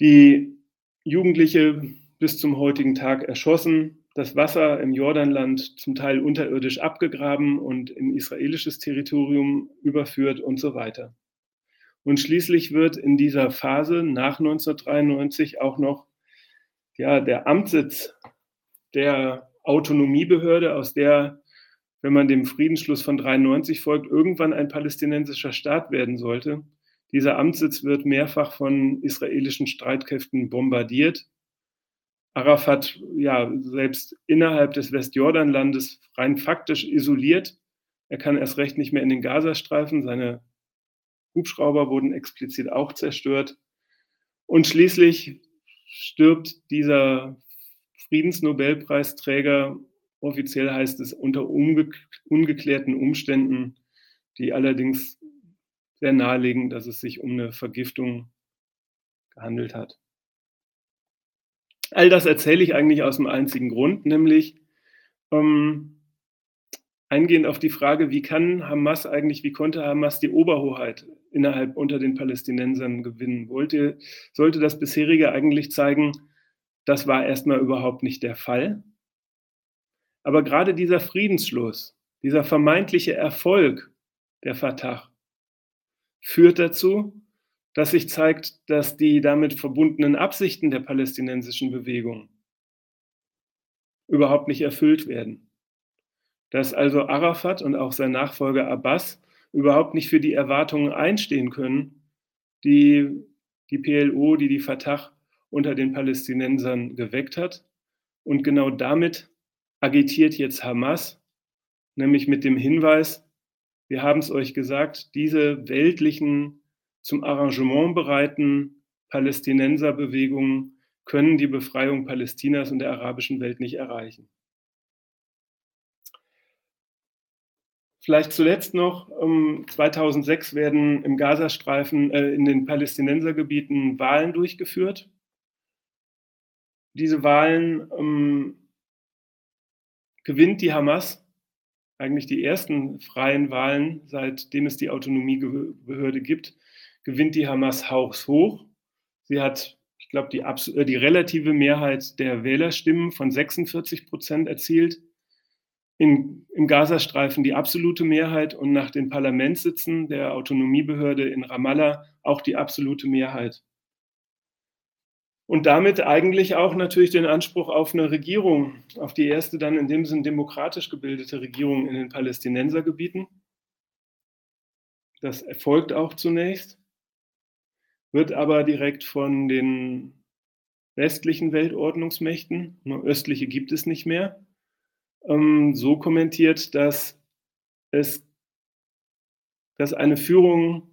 C: die Jugendliche bis zum heutigen Tag erschossen, das Wasser im Jordanland zum Teil unterirdisch abgegraben und in israelisches Territorium überführt und so weiter. Und schließlich wird in dieser Phase nach 1993 auch noch ja, der Amtssitz der Autonomiebehörde, aus der, wenn man dem Friedensschluss von 93 folgt, irgendwann ein palästinensischer Staat werden sollte. Dieser Amtssitz wird mehrfach von israelischen Streitkräften bombardiert Arafat ja selbst innerhalb des Westjordanlandes rein faktisch isoliert. Er kann erst recht nicht mehr in den Gazastreifen. Seine Hubschrauber wurden explizit auch zerstört. Und schließlich stirbt dieser Friedensnobelpreisträger, offiziell heißt es unter unge ungeklärten Umständen, die allerdings sehr nahelegen, dass es sich um eine Vergiftung gehandelt hat. All das erzähle ich eigentlich aus dem einzigen Grund, nämlich ähm, eingehend auf die Frage, wie kann Hamas eigentlich, wie konnte Hamas die Oberhoheit innerhalb unter den Palästinensern gewinnen? Wollte, sollte das bisherige eigentlich zeigen, das war erstmal überhaupt nicht der Fall. Aber gerade dieser Friedensschluss, dieser vermeintliche Erfolg der Fatah führt dazu, dass sich zeigt, dass die damit verbundenen Absichten der palästinensischen Bewegung überhaupt nicht erfüllt werden. Dass also Arafat und auch sein Nachfolger Abbas überhaupt nicht für die Erwartungen einstehen können, die die PLO, die die Fatah unter den Palästinensern geweckt hat. Und genau damit agitiert jetzt Hamas, nämlich mit dem Hinweis, wir haben es euch gesagt, diese weltlichen zum Arrangement bereiten Palästinenserbewegungen können die Befreiung Palästinas und der arabischen Welt nicht erreichen. Vielleicht zuletzt noch, 2006 ähm, werden im Gazastreifen, äh, in den Palästinensergebieten Wahlen durchgeführt. Diese Wahlen ähm, gewinnt die Hamas, eigentlich die ersten freien Wahlen, seitdem es die Autonomiebehörde gibt, gewinnt die Hamas haushoch. Sie hat, ich glaube, die, äh, die relative Mehrheit der Wählerstimmen von 46 Prozent erzielt in, im Gazastreifen die absolute Mehrheit und nach den Parlamentssitzen der Autonomiebehörde in Ramallah auch die absolute Mehrheit. Und damit eigentlich auch natürlich den Anspruch auf eine Regierung, auf die erste dann in dem Sinn demokratisch gebildete Regierung in den Palästinensergebieten. Das erfolgt auch zunächst, wird aber direkt von den westlichen Weltordnungsmächten, nur östliche gibt es nicht mehr, ähm, so kommentiert, dass es dass eine Führung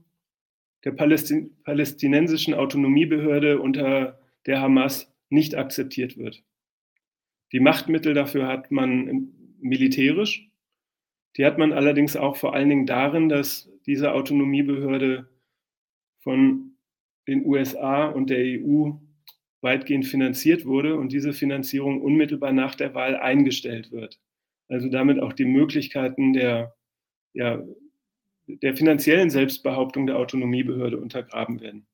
C: der Palästin palästinensischen Autonomiebehörde unter der Hamas nicht akzeptiert wird. Die Machtmittel dafür hat man militärisch. Die hat man allerdings auch vor allen Dingen darin, dass diese Autonomiebehörde von den USA und der EU weitgehend finanziert wurde und diese Finanzierung unmittelbar nach der Wahl eingestellt wird. Also damit auch die Möglichkeiten der, ja, der finanziellen Selbstbehauptung der Autonomiebehörde untergraben werden.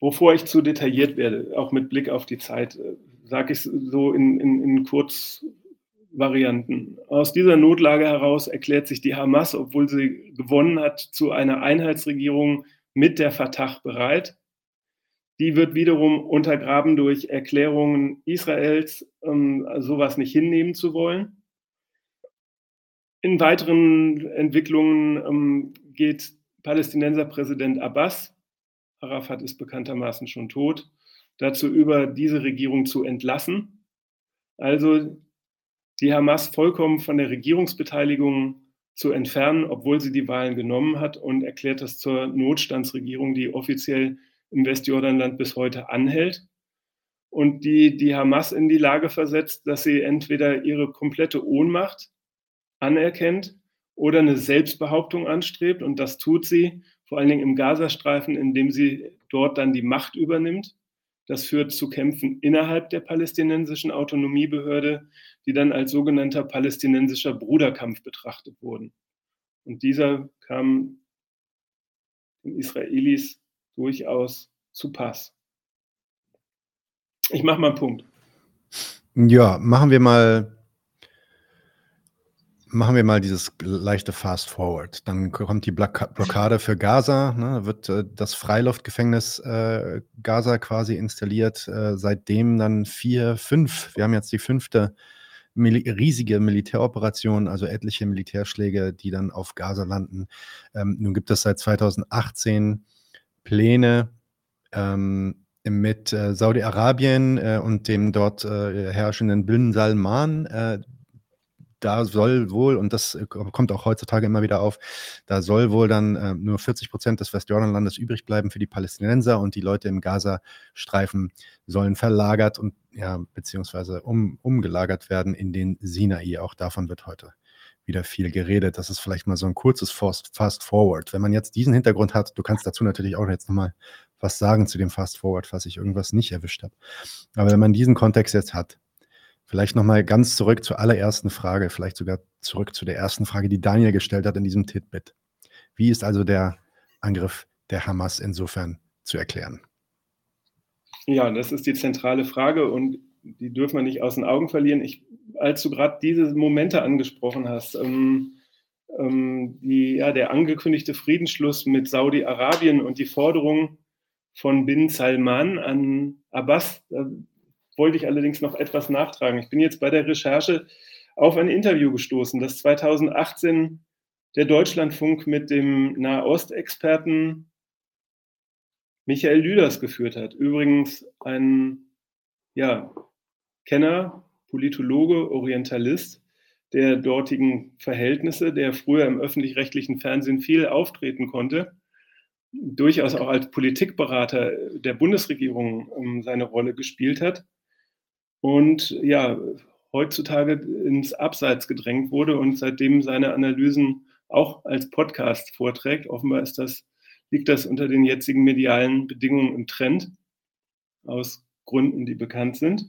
C: Wovor ich zu detailliert werde, auch mit Blick auf die Zeit, äh, sage ich so in, in, in Kurzvarianten. Aus dieser Notlage heraus erklärt sich die Hamas, obwohl sie gewonnen hat, zu einer Einheitsregierung mit der Fatah bereit die wird wiederum untergraben durch Erklärungen Israels, ähm, sowas nicht hinnehmen zu wollen. In weiteren Entwicklungen ähm, geht Palästinenserpräsident Abbas, Arafat ist bekanntermaßen schon tot, dazu über, diese Regierung zu entlassen. Also die Hamas vollkommen von der Regierungsbeteiligung zu entfernen, obwohl sie die Wahlen genommen hat und erklärt das zur Notstandsregierung, die offiziell im Westjordanland bis heute anhält und die die Hamas in die Lage versetzt, dass sie entweder ihre komplette Ohnmacht anerkennt oder eine Selbstbehauptung anstrebt. Und das tut sie vor allen Dingen im Gazastreifen, indem sie dort dann die Macht übernimmt. Das führt zu Kämpfen innerhalb der palästinensischen Autonomiebehörde, die dann als sogenannter palästinensischer Bruderkampf betrachtet wurden. Und dieser kam den Israelis durchaus zu Pass. Ich mache mal einen Punkt.
A: Ja, machen wir mal machen wir mal dieses leichte Fast Forward. Dann kommt die Blockade für Gaza, ne, wird äh, das Freiluftgefängnis äh, Gaza quasi installiert. Äh, seitdem dann vier, fünf, wir haben jetzt die fünfte Mil riesige Militäroperation, also etliche Militärschläge, die dann auf Gaza landen. Ähm, nun gibt es seit 2018 Pläne ähm, mit äh, Saudi-Arabien äh, und dem dort äh, herrschenden Bin Salman. Da soll wohl, und das äh, kommt auch heutzutage immer wieder auf, da soll wohl dann äh, nur 40 Prozent des Westjordanlandes übrig bleiben für die Palästinenser und die Leute im Gazastreifen sollen verlagert und ja, beziehungsweise um, umgelagert werden in den Sinai. Auch davon wird heute wieder viel geredet. Das ist vielleicht mal so ein kurzes Fast Forward. Wenn man jetzt diesen Hintergrund hat, du kannst dazu natürlich auch jetzt nochmal was sagen zu dem Fast Forward, falls ich irgendwas nicht erwischt habe. Aber wenn man diesen Kontext jetzt hat, vielleicht nochmal ganz zurück zur allerersten Frage, vielleicht sogar zurück zu der ersten Frage, die Daniel gestellt hat in diesem Titbit. Wie ist also der Angriff der Hamas insofern zu erklären?
C: Ja, das ist die zentrale Frage und die dürfen wir nicht aus den Augen verlieren. Ich als du gerade diese Momente angesprochen hast, ähm, ähm, die, ja, der angekündigte Friedensschluss mit Saudi-Arabien und die Forderung von Bin Salman an Abbas, da wollte ich allerdings noch etwas nachtragen. Ich bin jetzt bei der Recherche auf ein Interview gestoßen, das 2018 der Deutschlandfunk mit dem Nahostexperten Michael Lüders geführt hat. Übrigens ein ja, Kenner Politologe, Orientalist der dortigen Verhältnisse, der früher im öffentlich-rechtlichen Fernsehen viel auftreten konnte, durchaus auch als Politikberater der Bundesregierung um, seine Rolle gespielt hat und ja, heutzutage ins Abseits gedrängt wurde und seitdem seine Analysen auch als Podcast vorträgt. Offenbar ist das, liegt das unter den jetzigen medialen Bedingungen im Trend, aus Gründen, die bekannt sind.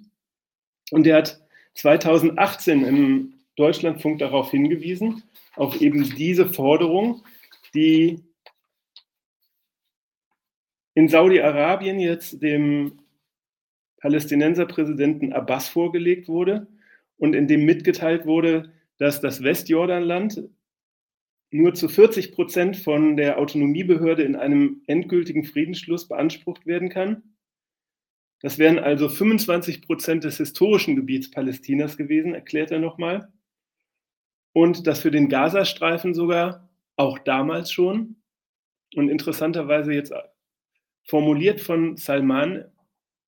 C: Und er hat 2018 im Deutschlandfunk darauf hingewiesen, auf eben diese Forderung, die in Saudi-Arabien jetzt dem Palästinenserpräsidenten Abbas vorgelegt wurde und in dem mitgeteilt wurde, dass das Westjordanland nur zu 40 Prozent von der Autonomiebehörde in einem endgültigen Friedensschluss beansprucht werden kann. Das wären also 25 Prozent des historischen Gebiets Palästinas gewesen, erklärt er nochmal. Und das für den Gazastreifen sogar auch damals schon und interessanterweise jetzt formuliert von Salman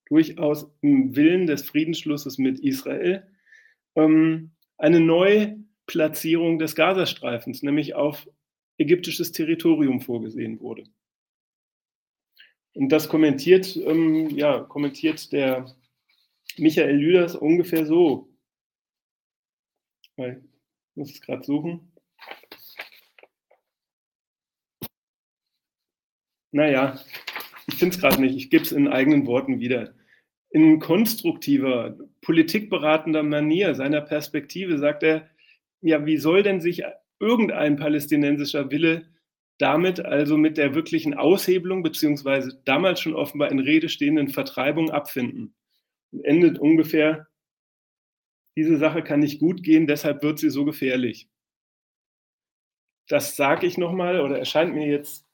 C: durchaus im Willen des Friedensschlusses mit Israel ähm, eine Neuplatzierung des Gazastreifens, nämlich auf ägyptisches Territorium vorgesehen wurde. Und das kommentiert, ähm, ja, kommentiert der Michael Lüders ungefähr so. Ich muss es gerade suchen. Naja, ich finde es gerade nicht. Ich gebe es in eigenen Worten wieder. In konstruktiver, politikberatender Manier seiner Perspektive sagt er, ja, wie soll denn sich irgendein palästinensischer Wille damit also mit der wirklichen Aushebelung beziehungsweise damals schon offenbar in Rede stehenden Vertreibung abfinden? Und endet ungefähr, diese Sache kann nicht gut gehen, deshalb wird sie so gefährlich. Das sage ich nochmal oder erscheint mir jetzt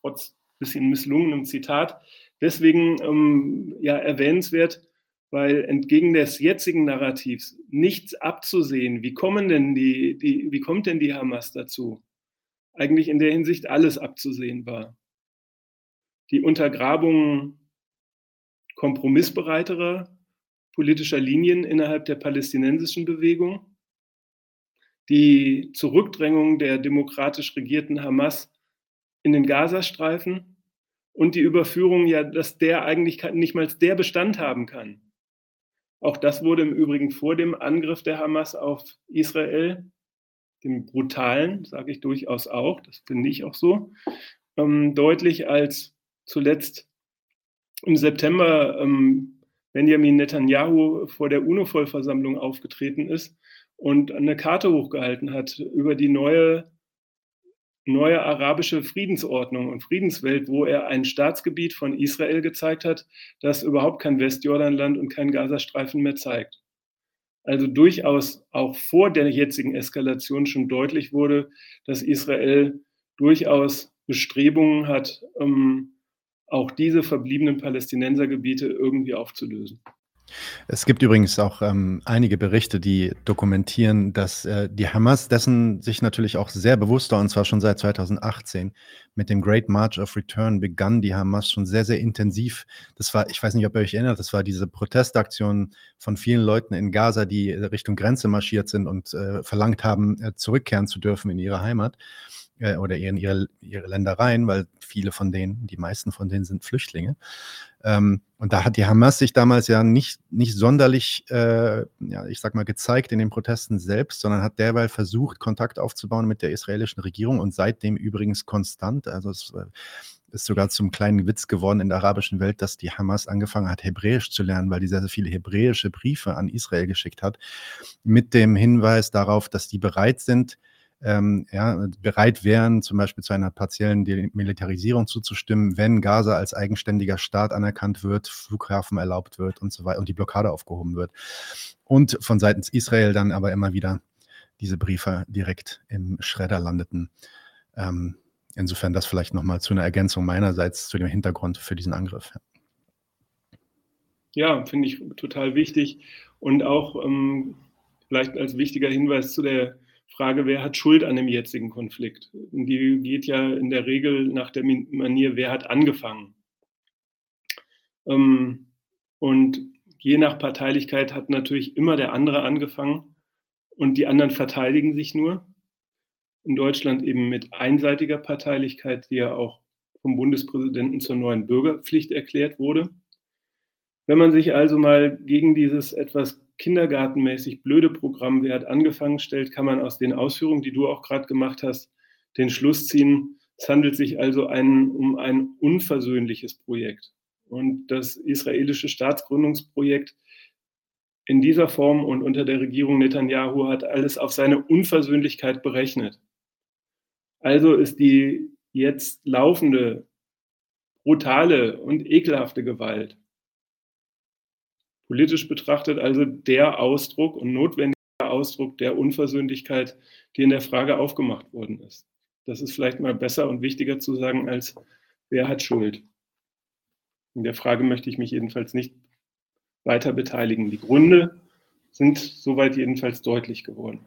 C: trotz bisschen misslungenem Zitat. Deswegen ähm, ja erwähnenswert, weil entgegen des jetzigen Narrativs nichts abzusehen. Wie kommen denn die, die, wie kommt denn die Hamas dazu? Eigentlich in der Hinsicht alles abzusehen war. Die Untergrabung kompromissbereiterer politischer Linien innerhalb der palästinensischen Bewegung, die Zurückdrängung der demokratisch regierten Hamas in den Gazastreifen und die Überführung ja, dass der eigentlich nicht mal der Bestand haben kann. Auch das wurde im Übrigen vor dem Angriff der Hamas auf Israel, dem brutalen, sage ich durchaus auch, das finde ich auch so, ähm, deutlich, als zuletzt im September ähm, Benjamin Netanyahu vor der UNO-Vollversammlung aufgetreten ist und eine Karte hochgehalten hat über die neue neue arabische Friedensordnung und Friedenswelt, wo er ein Staatsgebiet von Israel gezeigt hat, das überhaupt kein Westjordanland und kein Gazastreifen mehr zeigt. Also durchaus auch vor der jetzigen Eskalation schon deutlich wurde, dass Israel durchaus Bestrebungen hat, um auch diese verbliebenen Palästinensergebiete irgendwie aufzulösen.
A: Es gibt übrigens auch ähm, einige Berichte, die dokumentieren, dass äh, die Hamas dessen sich natürlich auch sehr bewusst war, und zwar schon seit 2018. Mit dem Great March of Return begann die Hamas schon sehr, sehr intensiv. Das war, ich weiß nicht, ob ihr euch erinnert, das war diese Protestaktion von vielen Leuten in Gaza, die Richtung Grenze marschiert sind und äh, verlangt haben, äh, zurückkehren zu dürfen in ihre Heimat äh, oder in ihre, ihre Ländereien, weil viele von denen, die meisten von denen sind Flüchtlinge. Ähm, und da hat die Hamas sich damals ja nicht, nicht sonderlich, äh, ja, ich sag mal, gezeigt in den Protesten selbst, sondern hat derweil versucht, Kontakt aufzubauen mit der israelischen Regierung und seitdem übrigens konstant. Also es äh, ist sogar zum kleinen Witz geworden in der arabischen Welt, dass die Hamas angefangen hat, Hebräisch zu lernen, weil die sehr, sehr viele hebräische Briefe an Israel geschickt hat, mit dem Hinweis darauf, dass die bereit sind, ähm, ja, bereit wären, zum Beispiel zu einer partiellen Militarisierung zuzustimmen, wenn Gaza als eigenständiger Staat anerkannt wird, Flughafen erlaubt wird und so weiter und die Blockade aufgehoben wird. Und von seitens Israel dann aber immer wieder diese Briefe direkt im Schredder landeten. Ähm, insofern das vielleicht nochmal zu einer Ergänzung meinerseits zu dem Hintergrund für diesen Angriff.
C: Ja, finde ich total wichtig und auch ähm, vielleicht als wichtiger Hinweis zu der Frage, wer hat Schuld an dem jetzigen Konflikt? Die geht ja in der Regel nach der Manier, wer hat angefangen? Ähm, und je nach Parteilichkeit hat natürlich immer der andere angefangen und die anderen verteidigen sich nur. In Deutschland eben mit einseitiger Parteilichkeit, die ja auch vom Bundespräsidenten zur neuen Bürgerpflicht erklärt wurde. Wenn man sich also mal gegen dieses etwas kindergartenmäßig blöde Programm, wer hat angefangen, stellt, kann man aus den Ausführungen, die du auch gerade gemacht hast, den Schluss ziehen, es handelt sich also ein, um ein unversöhnliches Projekt. Und das israelische Staatsgründungsprojekt in dieser Form und unter der Regierung Netanyahu hat alles auf seine Unversöhnlichkeit berechnet. Also ist die jetzt laufende, brutale und ekelhafte Gewalt politisch betrachtet also der Ausdruck und notwendiger Ausdruck der Unversöhnlichkeit, die in der Frage aufgemacht worden ist. Das ist vielleicht mal besser und wichtiger zu sagen als wer hat Schuld. In der Frage möchte ich mich jedenfalls nicht weiter beteiligen. Die Gründe sind soweit jedenfalls deutlich geworden.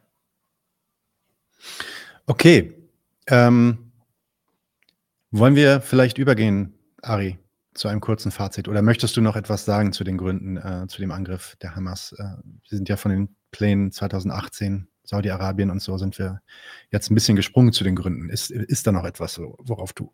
A: Okay. Ähm, wollen wir vielleicht übergehen, Ari, zu einem kurzen Fazit? Oder möchtest du noch etwas sagen zu den Gründen, äh, zu dem Angriff der Hamas? Äh, wir sind ja von den Plänen 2018, Saudi-Arabien und so, sind wir jetzt ein bisschen gesprungen zu den Gründen. Ist, ist da noch etwas, worauf du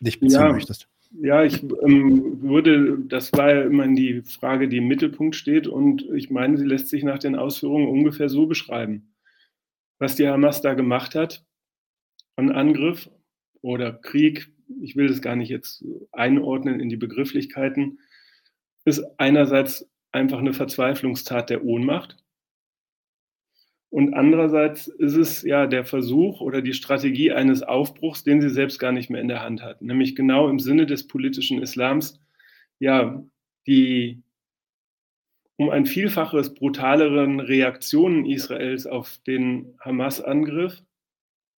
A: dich beziehen ja, möchtest?
C: Ja, ich ähm, würde, das war ja immerhin die Frage, die im Mittelpunkt steht und ich meine, sie lässt sich nach den Ausführungen ungefähr so beschreiben. Was die Hamas da gemacht hat, an Angriff oder Krieg, ich will das gar nicht jetzt einordnen in die Begrifflichkeiten, ist einerseits einfach eine Verzweiflungstat der Ohnmacht. Und andererseits ist es ja der Versuch oder die Strategie eines Aufbruchs, den sie selbst gar nicht mehr in der Hand hat. Nämlich genau im Sinne des politischen Islams, ja, die um ein Vielfaches brutaleren Reaktionen Israels auf den Hamas-Angriff,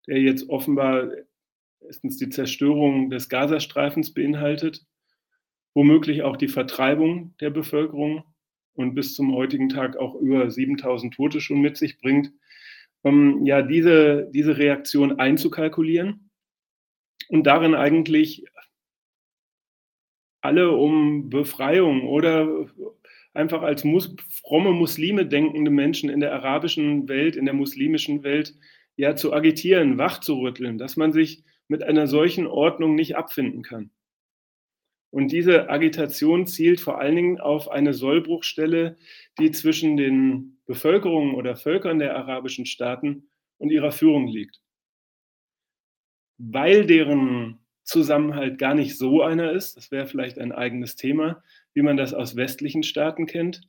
C: der jetzt offenbar erstens die Zerstörung des Gazastreifens beinhaltet, womöglich auch die Vertreibung der Bevölkerung und bis zum heutigen Tag auch über 7000 Tote schon mit sich bringt, ähm, ja, diese, diese Reaktion einzukalkulieren und darin eigentlich alle um Befreiung oder einfach als mus fromme Muslime denkende Menschen in der arabischen Welt, in der muslimischen Welt, ja, zu agitieren, wach zu rütteln, dass man sich mit einer solchen Ordnung nicht abfinden kann. Und diese Agitation zielt vor allen Dingen auf eine Sollbruchstelle, die zwischen den Bevölkerungen oder Völkern der arabischen Staaten und ihrer Führung liegt. Weil deren Zusammenhalt gar nicht so einer ist, das wäre vielleicht ein eigenes Thema, wie man das aus westlichen Staaten kennt,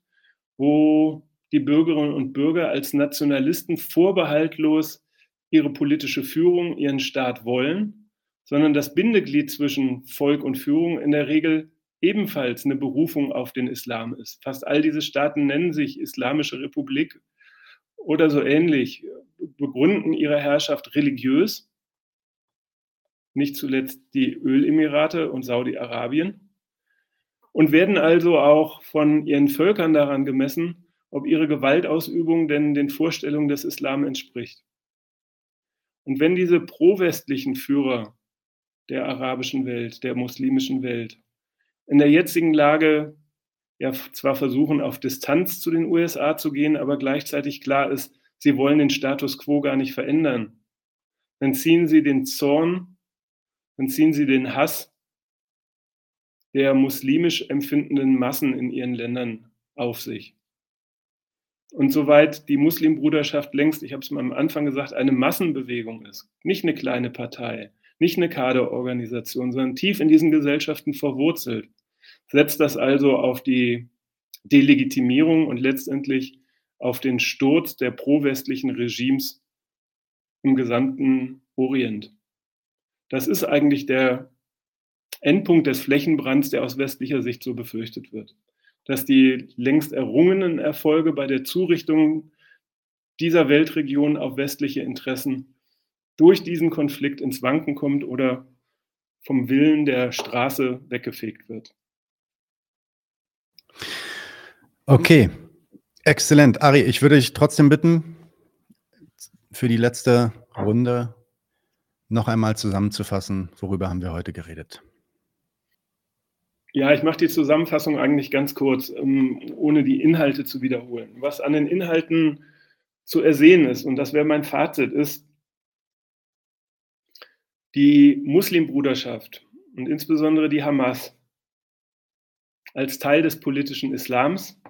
C: wo die Bürgerinnen und Bürger als Nationalisten vorbehaltlos ihre politische Führung, ihren Staat wollen, sondern das Bindeglied zwischen Volk und Führung in der Regel ebenfalls eine Berufung auf den Islam ist. Fast all diese Staaten nennen sich Islamische Republik oder so ähnlich, begründen ihre Herrschaft religiös, nicht zuletzt die Ölemirate und Saudi-Arabien, und werden also auch von ihren Völkern daran gemessen, ob ihre Gewaltausübung denn den Vorstellungen des Islam entspricht. Und wenn diese pro-westlichen Führer der arabischen Welt, der muslimischen Welt, in der jetzigen Lage ja zwar versuchen, auf Distanz zu den USA zu gehen, aber gleichzeitig klar ist, sie wollen den Status quo gar nicht verändern, dann ziehen sie den Zorn, dann ziehen sie den Hass der muslimisch empfindenden Massen in ihren Ländern auf sich. Und soweit die Muslimbruderschaft längst, ich habe es mal am Anfang gesagt, eine Massenbewegung ist, nicht eine kleine Partei, nicht eine Kaderorganisation, sondern tief in diesen Gesellschaften verwurzelt, setzt das also auf die Delegitimierung und letztendlich auf den Sturz der pro-westlichen Regimes im gesamten Orient. Das ist eigentlich der Endpunkt des Flächenbrands, der aus westlicher Sicht so befürchtet wird dass die längst errungenen Erfolge bei der Zurichtung dieser Weltregion auf westliche Interessen durch diesen Konflikt ins Wanken kommt oder vom Willen der Straße weggefegt wird.
A: Okay, exzellent. Ari, ich würde dich trotzdem bitten, für die letzte Runde noch einmal zusammenzufassen, worüber haben wir heute geredet.
C: Ja, ich mache die Zusammenfassung eigentlich ganz kurz, ähm, ohne die Inhalte zu wiederholen. Was an den Inhalten zu ersehen ist, und das wäre mein Fazit, ist, die Muslimbruderschaft und insbesondere die Hamas als Teil des politischen Islams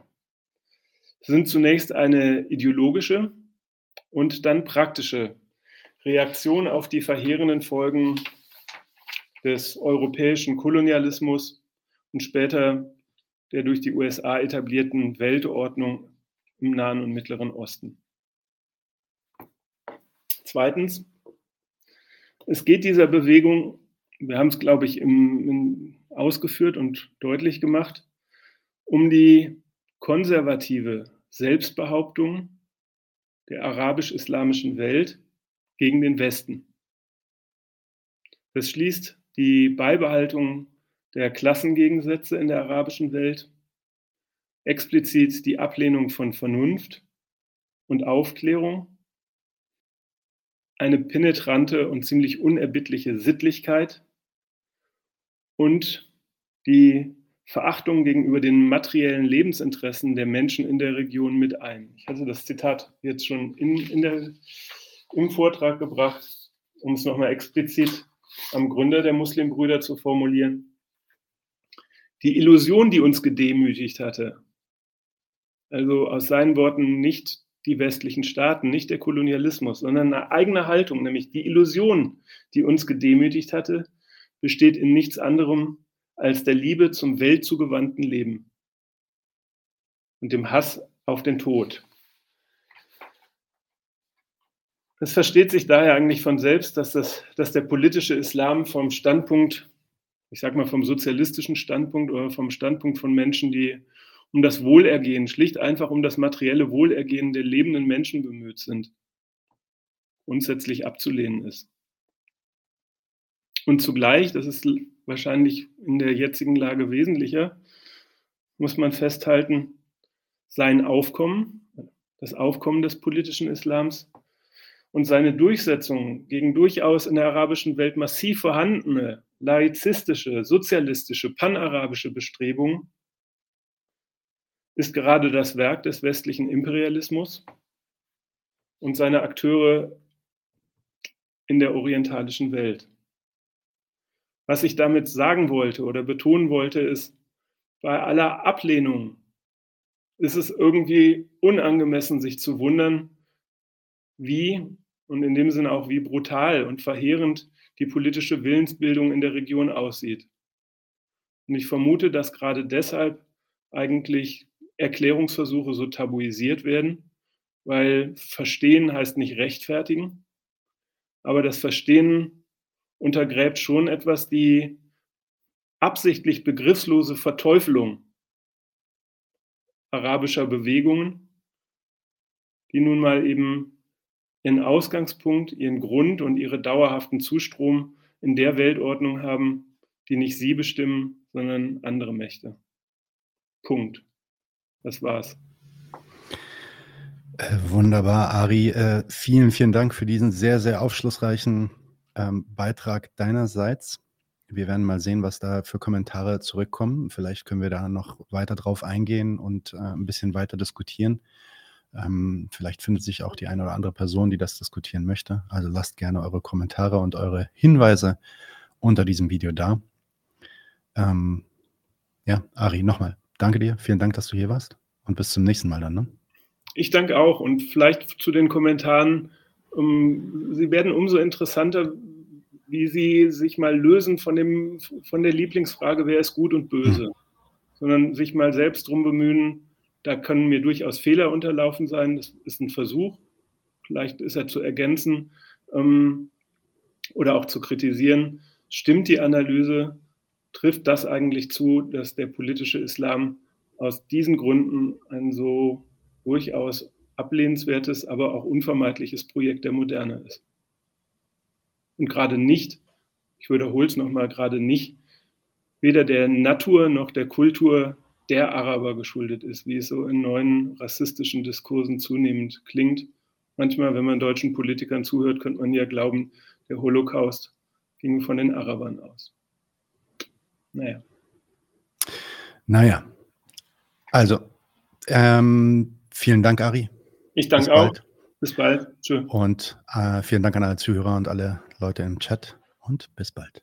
C: sind zunächst eine ideologische und dann praktische Reaktion auf die verheerenden Folgen des europäischen Kolonialismus und später der durch die USA etablierten Weltordnung im Nahen und Mittleren Osten. Zweitens, es geht dieser Bewegung, wir haben es, glaube ich, im, im, ausgeführt und deutlich gemacht, um die konservative Selbstbehauptung der arabisch-islamischen Welt gegen den Westen. Das schließt die Beibehaltung der Klassengegensätze in der arabischen Welt, explizit die Ablehnung von Vernunft und Aufklärung, eine penetrante und ziemlich unerbittliche Sittlichkeit und die Verachtung gegenüber den materiellen Lebensinteressen der Menschen in der Region mit ein. Ich hatte das Zitat jetzt schon in, in der, im Vortrag gebracht, um es nochmal explizit am Gründer der Muslimbrüder zu formulieren. Die Illusion, die uns gedemütigt hatte, also aus seinen Worten nicht die westlichen Staaten, nicht der Kolonialismus, sondern eine eigene Haltung, nämlich die Illusion, die uns gedemütigt hatte, besteht in nichts anderem als der Liebe zum weltzugewandten Leben und dem Hass auf den Tod. Es versteht sich daher eigentlich von selbst, dass, das, dass der politische Islam vom Standpunkt, ich sage mal vom sozialistischen Standpunkt oder vom Standpunkt von Menschen, die um das Wohlergehen, schlicht einfach um das materielle Wohlergehen der lebenden Menschen bemüht sind, grundsätzlich abzulehnen ist. Und zugleich, das ist wahrscheinlich in der jetzigen Lage wesentlicher, muss man festhalten, sein Aufkommen, das Aufkommen des politischen Islams und seine Durchsetzung gegen durchaus in der arabischen Welt massiv vorhandene laizistische, sozialistische, panarabische Bestrebungen ist gerade das Werk des westlichen Imperialismus und seiner Akteure in der orientalischen Welt. Was ich damit sagen wollte oder betonen wollte, ist, bei aller Ablehnung ist es irgendwie unangemessen, sich zu wundern, wie und in dem Sinne auch wie brutal und verheerend die politische Willensbildung in der Region aussieht. Und ich vermute, dass gerade deshalb eigentlich Erklärungsversuche so tabuisiert werden, weil verstehen heißt nicht rechtfertigen, aber das Verstehen untergräbt schon etwas die absichtlich begriffslose Verteufelung arabischer Bewegungen, die nun mal eben ihren Ausgangspunkt, ihren Grund und ihre dauerhaften Zustrom in der Weltordnung haben, die nicht sie bestimmen, sondern andere Mächte. Punkt. Das war's.
A: Äh, wunderbar, Ari. Äh, vielen, vielen Dank für diesen sehr, sehr aufschlussreichen ähm, Beitrag deinerseits. Wir werden mal sehen, was da für Kommentare zurückkommen. Vielleicht können wir da noch weiter drauf eingehen und äh, ein bisschen weiter diskutieren. Ähm, vielleicht findet sich auch die eine oder andere Person, die das diskutieren möchte. Also lasst gerne eure Kommentare und eure Hinweise unter diesem Video da. Ähm, ja, Ari, nochmal, danke dir. Vielen Dank, dass du hier warst. Und bis zum nächsten Mal dann. Ne?
C: Ich danke auch. Und vielleicht zu den Kommentaren um, sie werden umso interessanter, wie sie sich mal lösen von, dem, von der Lieblingsfrage, wer ist gut und böse, mhm. sondern sich mal selbst darum bemühen, da können mir durchaus Fehler unterlaufen sein, das ist ein Versuch, vielleicht ist er zu ergänzen ähm, oder auch zu kritisieren. Stimmt die Analyse? Trifft das eigentlich zu, dass der politische Islam aus diesen Gründen ein so durchaus ablehnenswertes, aber auch unvermeidliches Projekt der Moderne ist. Und gerade nicht, ich wiederhole es nochmal, gerade nicht, weder der Natur noch der Kultur der Araber geschuldet ist, wie es so in neuen rassistischen Diskursen zunehmend klingt. Manchmal, wenn man deutschen Politikern zuhört, könnte man ja glauben, der Holocaust ging von den Arabern aus. Naja.
A: Naja. Also, ähm, vielen Dank, Ari.
C: Ich danke auch. Bis bald.
A: Tschö. Und äh, vielen Dank an alle Zuhörer und alle Leute im Chat und bis bald.